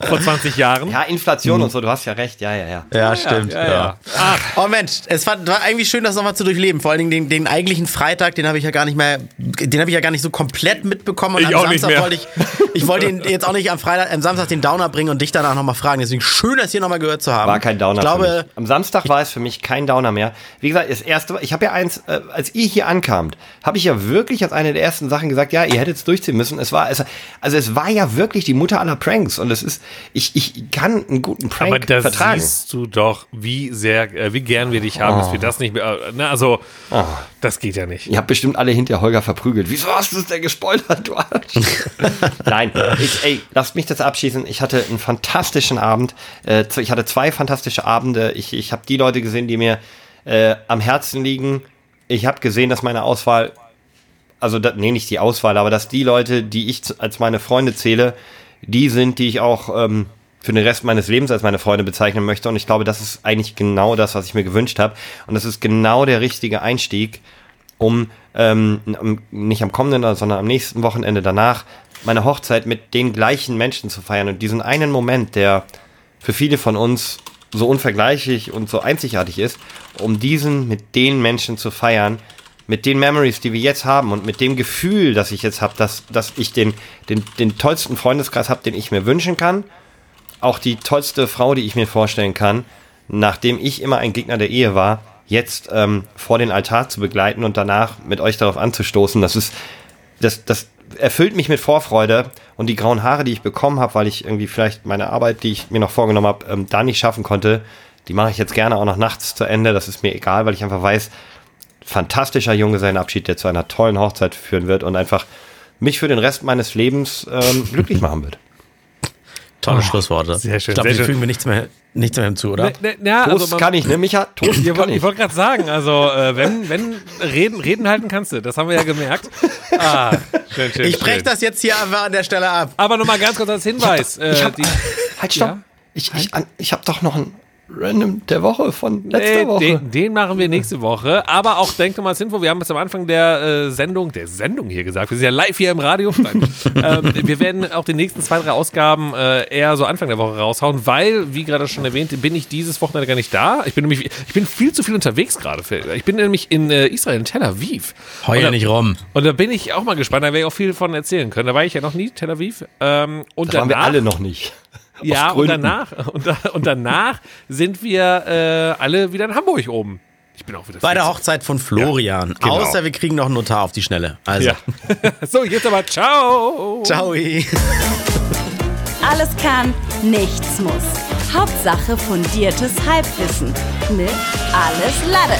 Vor 20 Jahren. Ja, Inflation und so, du hast ja recht, ja, ja, ja. Ja, stimmt. ja, ja. Ach. Oh Mensch, es war, war irgendwie schön, das nochmal zu durchleben. Vor allen Dingen den, den eigentlichen Freitag, den habe ich ja gar nicht mehr, den habe ich ja gar nicht so komplett mitbekommen. Und Ich am auch nicht Samstag mehr. wollte ich, ich wollte ihn jetzt auch nicht am Freitag, am Samstag den Downer bringen und dich danach nochmal fragen. Deswegen schön, das hier nochmal gehört zu haben. War kein Downer Ich glaube, für mich. Am Samstag war es für mich kein Downer mehr. Wie gesagt, das erste, ich habe ja eins, äh, als ihr hier ankamt, habe ich ja wirklich als eine der ersten Sachen gesagt, ja, ihr hättet es durchziehen müssen. Es war, es, also es war ja wirklich die Mutter aller Pranks und es ist, ich, ich kann einen guten Prank Aber da vertragen. siehst du doch, wie sehr, äh, wie gern wir dich haben, dass wir das nicht mehr, äh, ne, also, das geht ja nicht. Ihr habt bestimmt alle hinter Holger verprügelt. Wieso hast du es denn gespoilert, du Arsch? Nein, ich, ey, lasst mich das abschließen. Ich hatte einen fantastischen Abend. Äh, ich hatte zwei fantastische Abende. Ich, ich habe die Leute gesehen, die mir äh, am Herzen liegen. Ich habe gesehen, dass meine Auswahl, also da, nee, nicht die Auswahl, aber dass die Leute, die ich als meine Freunde zähle, die sind, die ich auch ähm, für den Rest meines Lebens als meine Freunde bezeichnen möchte. Und ich glaube, das ist eigentlich genau das, was ich mir gewünscht habe. Und das ist genau der richtige Einstieg, um ähm, nicht am kommenden, sondern am nächsten Wochenende danach meine Hochzeit mit den gleichen Menschen zu feiern und diesen einen Moment, der für viele von uns so unvergleichlich und so einzigartig ist, um diesen mit den Menschen zu feiern, mit den Memories, die wir jetzt haben und mit dem Gefühl, das ich jetzt habe, dass, dass ich den, den, den tollsten Freundeskreis habe, den ich mir wünschen kann, auch die tollste Frau, die ich mir vorstellen kann, nachdem ich immer ein Gegner der Ehe war, jetzt ähm, vor den Altar zu begleiten und danach mit euch darauf anzustoßen, das ist, das, das erfüllt mich mit Vorfreude und die grauen Haare, die ich bekommen habe, weil ich irgendwie vielleicht meine Arbeit, die ich mir noch vorgenommen habe, ähm, da nicht schaffen konnte, die mache ich jetzt gerne auch noch nachts zu Ende. Das ist mir egal, weil ich einfach weiß, fantastischer Junggesellenabschied, der zu einer tollen Hochzeit führen wird und einfach mich für den Rest meines Lebens ähm, glücklich machen wird. Tolle Schlussworte. sehr schön, Ich glaube, wir schön. fügen mir nichts mehr, nichts mehr hinzu, oder? Ne, ne, ja, Toast also man- kann ich, ne, Micha? Toast Ich kann wollte ich. wollt gerade sagen, also äh, wenn, wenn reden, reden halten kannst du, das haben wir ja gemerkt. Ah, schön, schön, Ich breche das jetzt hier einfach an der Stelle ab. Aber nochmal ganz kurz als Hinweis. äh, Ich hab, die- halt, stopp. Ja? Ich, ich, ich habe doch noch ein Random der Woche von letzter Nee, Woche. Den, den machen wir nächste Woche. Aber auch denkt nochmal als Info, wir haben es am Anfang der äh, Sendung, der Sendung hier gesagt, wir sind ja live hier im Radio. Ähm, wir werden auch die nächsten zwei, drei Ausgaben äh, eher so Anfang der Woche raushauen, weil, wie gerade schon erwähnt, bin ich dieses Wochenende gar nicht da. Ich bin nämlich, ich bin viel zu viel unterwegs gerade. Ich bin nämlich in äh, Israel, in Tel Aviv. Da- nicht rum. Und da bin ich auch mal gespannt, da werde ich auch viel von erzählen können. Da war ich ja noch nie, Tel Aviv. Ähm, und das waren wir alle noch nicht. Ja, und danach, und, und danach sind wir äh, alle wieder in Hamburg oben. Ich bin auch wieder Bei der fit. Hochzeit von Florian. genau. Außer wir kriegen noch einen Notar auf die Schnelle. Also, Ja. so, jetzt aber ciao. ciao. Alles kann, nichts muss. Hauptsache fundiertes Halbwissen mit Alles Lade.